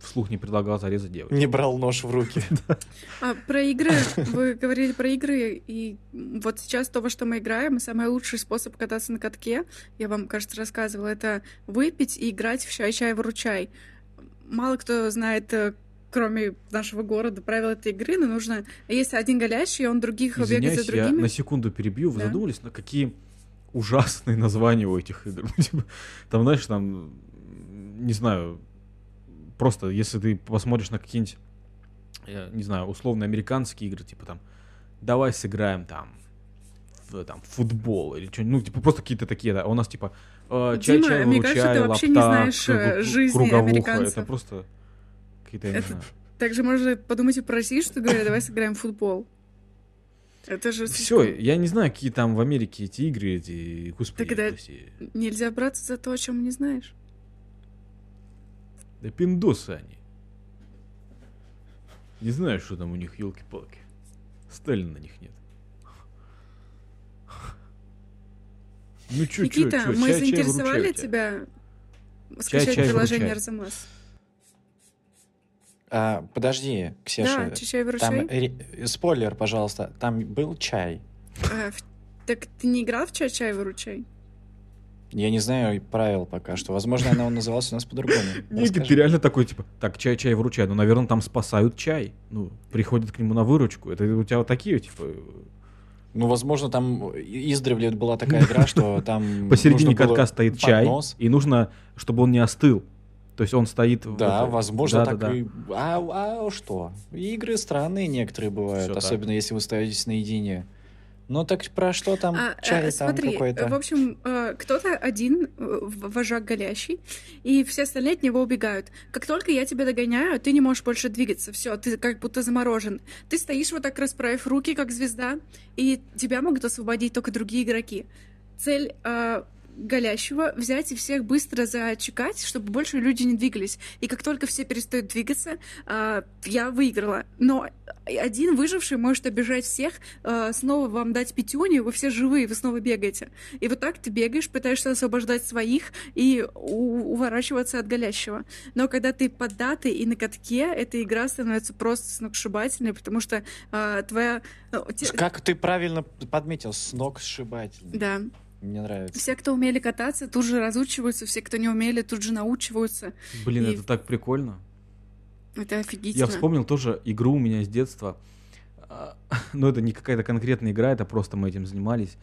вслух не предлагал зарезать девочку. Не брал нож в руки. *laughs* А про игры, вы говорили про игры, и вот сейчас то, во что мы играем, самый лучший способ кататься на катке, я вам, кажется, рассказывала, это выпить и играть в чай-чай-выручай. Мало кто знает, э, кроме нашего города, правила этой игры, но нужно... Есть один голящий, он других бегает Извиняюсь, за я другими. на секунду перебью. Вы Да. задумались, на какие ужасные названия у этих игр? *laughs* Типа, Там, знаешь, там, не знаю, просто если ты посмотришь на какие-нибудь, я не знаю, условно американские игры, типа там, давай сыграем там в там, футбол или что-нибудь, ну, типа, просто какие-то такие, да, а у нас, типа, э, чай, Дима, чай, мне кажется, ты выручай, вообще не знаешь, э, жизни круговуха. американцев. Это просто какие-то, я не Это- знаю. Также можно подумать и про Россию, что говорят, давай сыграем в футбол. Это же Все, я не знаю, какие там в Америке эти игры, эти, господи, Тогда- прости. нельзя браться за то, о чем не знаешь. Да пиндосы они. Не знаю, что там у них, елки-палки. Сталина на них нет. Ну чё, Никита, чё, мы чай, чай, заинтересовали выручай тебя. скачать чай, приложение. Арзамас? А, подожди, Да, Ксюша, чай там выручай. ре- спойлер, пожалуйста, там был чай. А, в- Так ты не играл в чай-чай выручай? Я не знаю правил пока что. Возможно, она называлась у нас по-другому. *laughs* Никит, ты реально такой, типа, так, чай, чай, выручай. Ну, наверное, там спасают чай. Ну, приходят к нему на выручку. Это у тебя вот такие, типа, Ну, возможно, там издревле была такая игра, что *laughs* там посередине катка стоит чай, и нужно, чтобы он не остыл. То есть он стоит... в Да, этой- возможно, так Да-да-да. и... А, а что? Игры странные некоторые бывают, так. особенно если вы ставитесь наедине. Ну так про что там А, чай э, там смотри, какой-то? в общем, э, кто-то один, э, вожак голящий, и все остальные от него убегают. Как только я тебя догоняю, ты не можешь больше двигаться. Все, ты как будто заморожен. Ты стоишь вот так, расправив руки, как звезда, и тебя могут освободить только другие игроки. Цель э, голящего взять и всех быстро зачекать, чтобы больше люди не двигались. И как только все перестают двигаться, э, я выиграла. Но один выживший может обижать всех, э, снова вам дать пятюню, вы все живые, вы снова бегаете. И вот так ты бегаешь, пытаешься освобождать своих и уворачиваться от голящего. Но когда ты поддатый и на катке, эта игра становится просто сногсшибательной, потому что э, твоя... ну, Как ты правильно подметил, с ног сшибательный. Да. Мне нравится. Все, кто умели кататься, тут же разучиваются, все, кто не умели, тут же научиваются. Блин, И- это так прикольно. Это офигительно. Я вспомнил тоже игру у меня с детства. А, *laughs* Но это не какая-то конкретная игра, это просто мы этим занимались.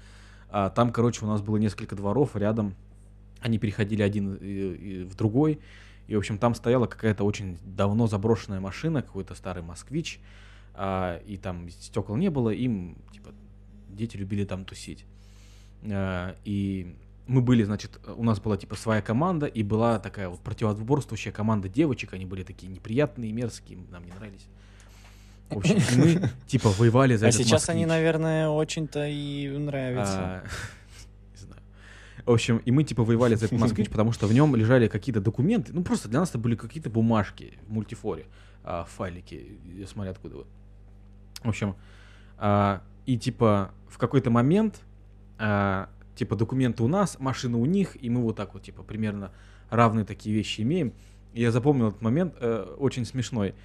А, Там, короче, у нас было несколько дворов рядом. Они переходили один и в другой. И, в общем, там стояла какая-то очень давно заброшенная машина, какой-то старый москвич. А, И там стекол не было, им, типа, дети любили там тусить. А, И мы были, значит, у нас была типа своя команда, и была такая вот противоборствующая команда девочек, они были такие неприятные, мерзкие, нам не нравились. В общем, мы *laughs* типа воевали за А этот сейчас они, москвич. наверное, очень-то и нравятся. А, *laughs* Не знаю. В общем, и мы типа воевали за этот москвич, *laughs* потому что в нем лежали какие-то документы. Ну, просто для нас это были какие-то бумажки в мультифоре, а, файлики, я смотрю, откуда вы. В общем, а, и типа в какой-то момент, а, типа документы у нас, машина у них, и мы вот так вот, типа, примерно равные такие вещи имеем. Я запомнил этот момент, э, очень смешной.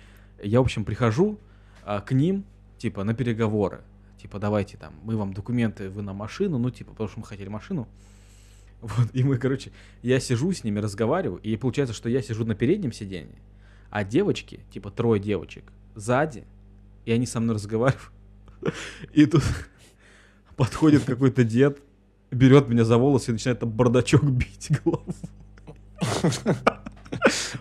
Я, в общем, прихожу а, к ним, типа, на переговоры. Типа, давайте там, мы вам документы, вы на машину, ну, типа, потому что мы хотели машину. *laughs* Вот, и мы, короче, я сижу с ними, разговариваю, и получается, что я сижу на переднем сиденье, а девочки, типа, трое девочек, сзади, и они со мной разговаривают. *laughs* И тут подходит какой-то дед, берет меня за волосы и начинает там бардачок *laughs* бить головой.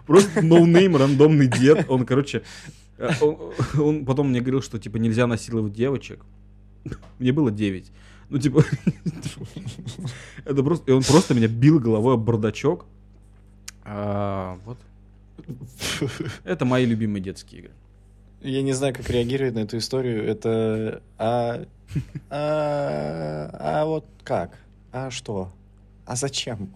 Просто no name, рандомный дед. Он, короче, э, он, он потом мне говорил, что, типа, нельзя насиловать девочек. Мне было 9. Ну, типа, *laughs* это просто... И он просто меня бил головой об бардачок. А, вот. Это мои любимые детские игры. Я не знаю, как реагировать на эту историю. Это... А, а, а вот как? А что? А зачем?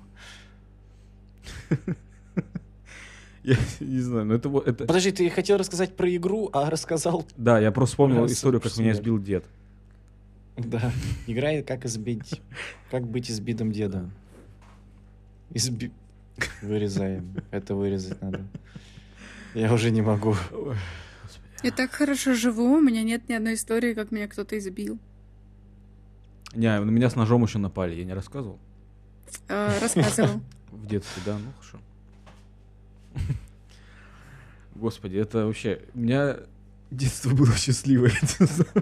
Я не знаю, но это вот... Это... Подожди, ты хотел рассказать про игру, а рассказал... Да, я просто вспомнил Раз, историю, как меня сбил дед. Да. Играй как избить... Как быть избитым дедом. Изби... Вырезаем. Это вырезать надо. Я уже не могу. Я так хорошо живу, у меня нет ни одной истории, как меня кто-то избил. Не, на меня с ножом еще напали, я не рассказывал? А, рассказывал. *laughs* В детстве, да, ну хорошо. *laughs* Господи, это вообще... У меня детство было счастливое.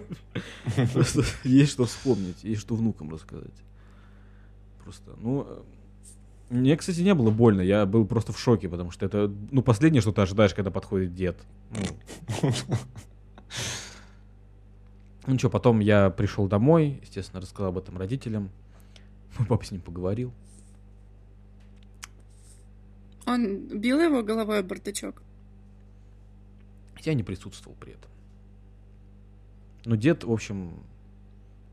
*laughs* Просто есть что вспомнить, есть что внукам рассказать. Просто, ну... Мне, кстати, не было больно, я был просто в шоке, потому что это, ну, последнее, что ты ожидаешь, когда подходит дед. Ну, Ну что, потом я пришел домой, естественно, рассказал об этом родителям. Мой папа с ним поговорил. Он бил его головой об бардачок? Я не присутствовал при этом. Но дед, в общем,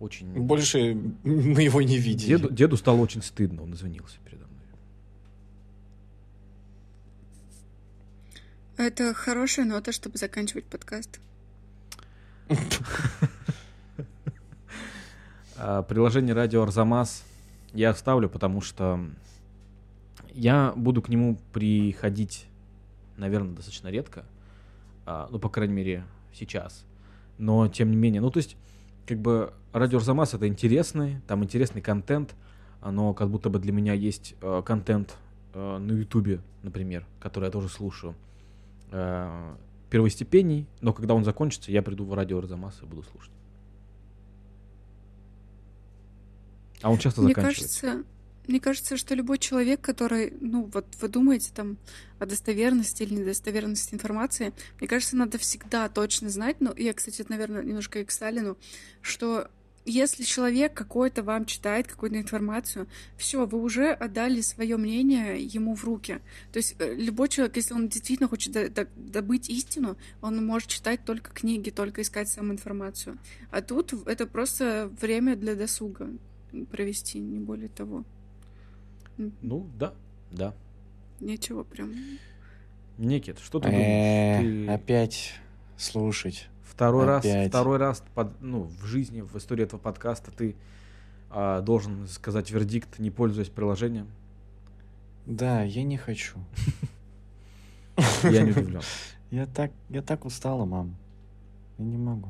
очень... Больше мы его не видели. Деду, деду стало очень стыдно, он извинился передо мной. Это хорошая нота, чтобы заканчивать подкаст. А, приложение радио Арзамас я оставлю, потому что я буду к нему приходить, наверное, достаточно редко. А, ну, по крайней мере, сейчас. Но, тем не менее, ну, то есть, как бы, радио Арзамас это интересный, там интересный контент, но как будто бы для меня есть э, контент на Ютубе, например, который я тоже слушаю, э, первостепенний, но когда он закончится, я приду в радио Арзамас и буду слушать. А он часто Мне заканчивается. кажется, мне кажется, что любой человек, который, ну, вот вы думаете там о достоверности или недостоверности информации, мне кажется, надо всегда точно знать, ну, я, кстати, это, наверное, немножко и к Сталину, что если человек какой-то вам читает какую-то информацию, все, вы уже отдали свое мнение ему в руки. То есть э, любой человек, если он действительно хочет до- до- добыть истину, он может читать только книги, только искать сам информацию. А тут это просто время для досуга провести, не более того. Ну, да, да. Нечего прям. Никит, что ты Э, думаешь? Опять слушать. Второй раз, опять. второй раз под- ну, в жизни, в истории этого подкаста ты а, должен сказать вердикт, не пользуясь приложением. Да, я не хочу. Я не удивлен. *laughs* Я так, я так устала, мам. Я не могу.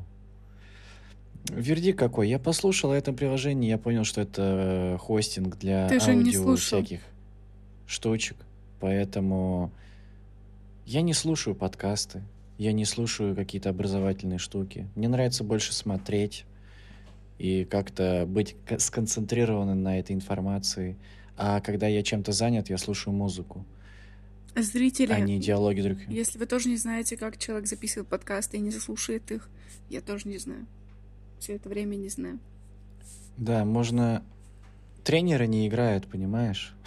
Вердикт какой? Я послушал это приложение, я понял, что это э, хостинг для Ты же не аудио слушал. всяких штучек. Поэтому я не слушаю подкасты, я не слушаю какие-то образовательные штуки. Мне нравится больше смотреть и как-то быть сконцентрированным на этой информации. А когда я чем-то занят, я слушаю музыку, Зрители, а не диалоги друг. если вы тоже не знаете, как человек записывает подкасты и не заслушает их, я тоже не знаю. Все это время не знаю. Да, можно... Тренеры не играют, понимаешь? *laughs*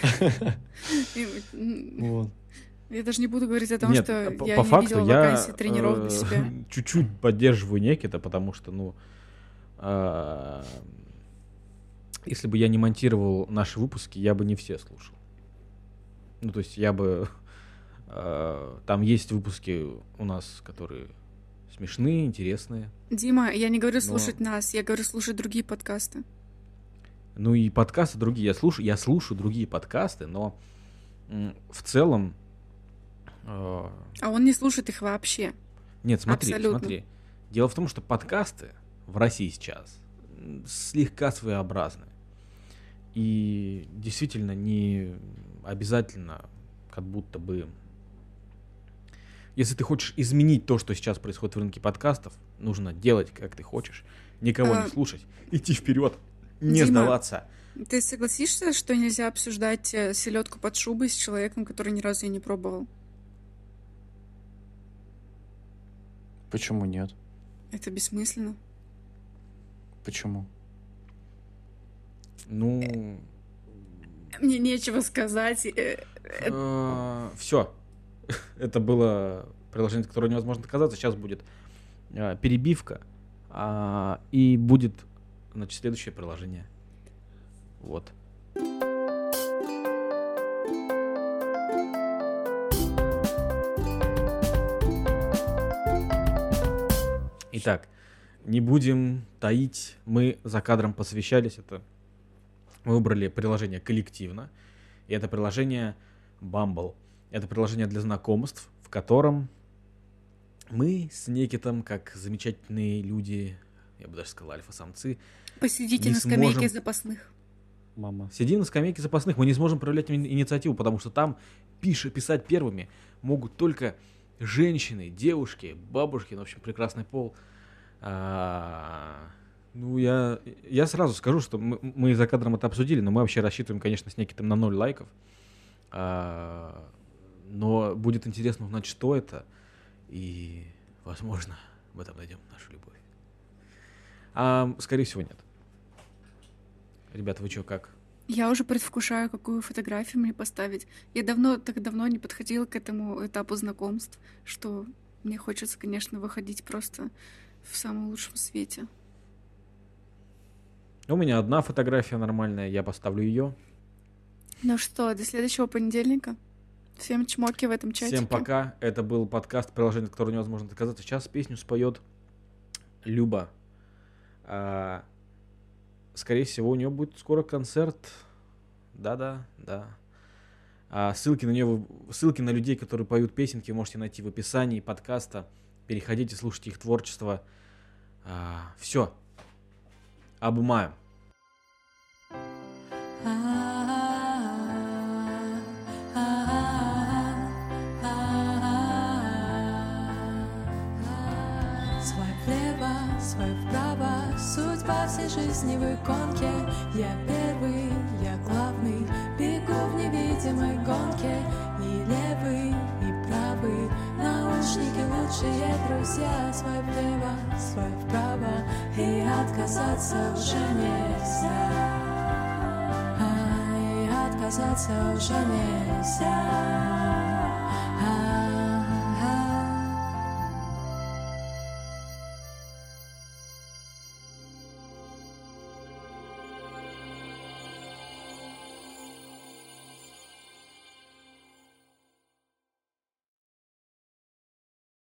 *laughs* Вот. Я даже не буду говорить о том, Нет, что по, я по не факту видела я тренеров для э, себя. *laughs* чуть-чуть поддерживаю Некита, потому что, ну, а, если бы я не монтировал наши выпуски, я бы не все слушал. Ну, то есть я бы... *laughs* а, там есть выпуски у нас, которые смешные, интересные. Дима, я не говорю Но- слушать нас, я говорю слушать другие подкасты. Ну и подкасты другие. Я слушаю, я слушаю другие подкасты, но в целом... э, А он не слушает их вообще. Нет, смотри, Абсолютно. смотри. Дело в том, что подкасты в России сейчас слегка своеобразны. И действительно не обязательно, как будто бы... Если ты хочешь изменить то, что сейчас происходит в рынке подкастов, нужно делать, как ты хочешь, никого А, не слушать, идти вперед, не Дима, сдаваться. Ты согласишься, что нельзя обсуждать селедку под шубой с человеком, который ни разу ее не пробовал? Почему нет? Это бессмысленно. Почему? Ну, Мне нечего сказать. э, все. *laughs* Это было приложение, от которого невозможно отказаться. Сейчас будет э, перебивка. а, И будет, значит, следующее приложение. Вот. Итак, не будем таить. Мы за кадром посвящались. Это мы выбрали приложение коллективно. И это приложение Bumble. Это приложение для знакомств, в котором мы с Некитом, как замечательные люди, я бы даже сказал, альфа-самцы, Посидите на скамейке сможем. запасных. Мама. сидим на скамейке запасных, мы не сможем проявлять ини- инициативу, потому что там пиши, писать первыми могут только женщины, девушки, бабушки, ну, в общем, прекрасный пол. А, ну, я, я сразу скажу, что мы, мы за кадром это обсудили, но мы вообще рассчитываем, конечно, с неким на ноль лайков. А, но будет интересно узнать, что это, и, возможно, в этом найдем нашу любовь. А, скорее всего, нет. Ребята, вы что, как? Я уже предвкушаю, какую фотографию мне поставить. Я давно, так давно не подходила к этому этапу знакомств, что мне хочется, конечно, выходить просто в самом лучшем свете. У меня одна фотография нормальная, я поставлю ее. Ну что, до следующего понедельника. Всем чмоки в этом чатике. Всем пока. Это был подкаст приложение, от которого невозможно отказаться. Сейчас песню споет Люба. А, скорее всего, у нее будет скоро концерт. Да-да, да. А ссылки на нее, ссылки на людей, которые поют песенки, можете найти в описании подкаста. Переходите, слушайте их творчество. все. Обнимаем. Свой влево, свой вправо, судьба всей жизни в иконке. Я первый, я главный, бегу в невидимой гонке. И левый, и правый, наушники лучшие друзья. Свой влево, свой вправо, и отказаться уже нельзя. А, и отказаться уже нельзя.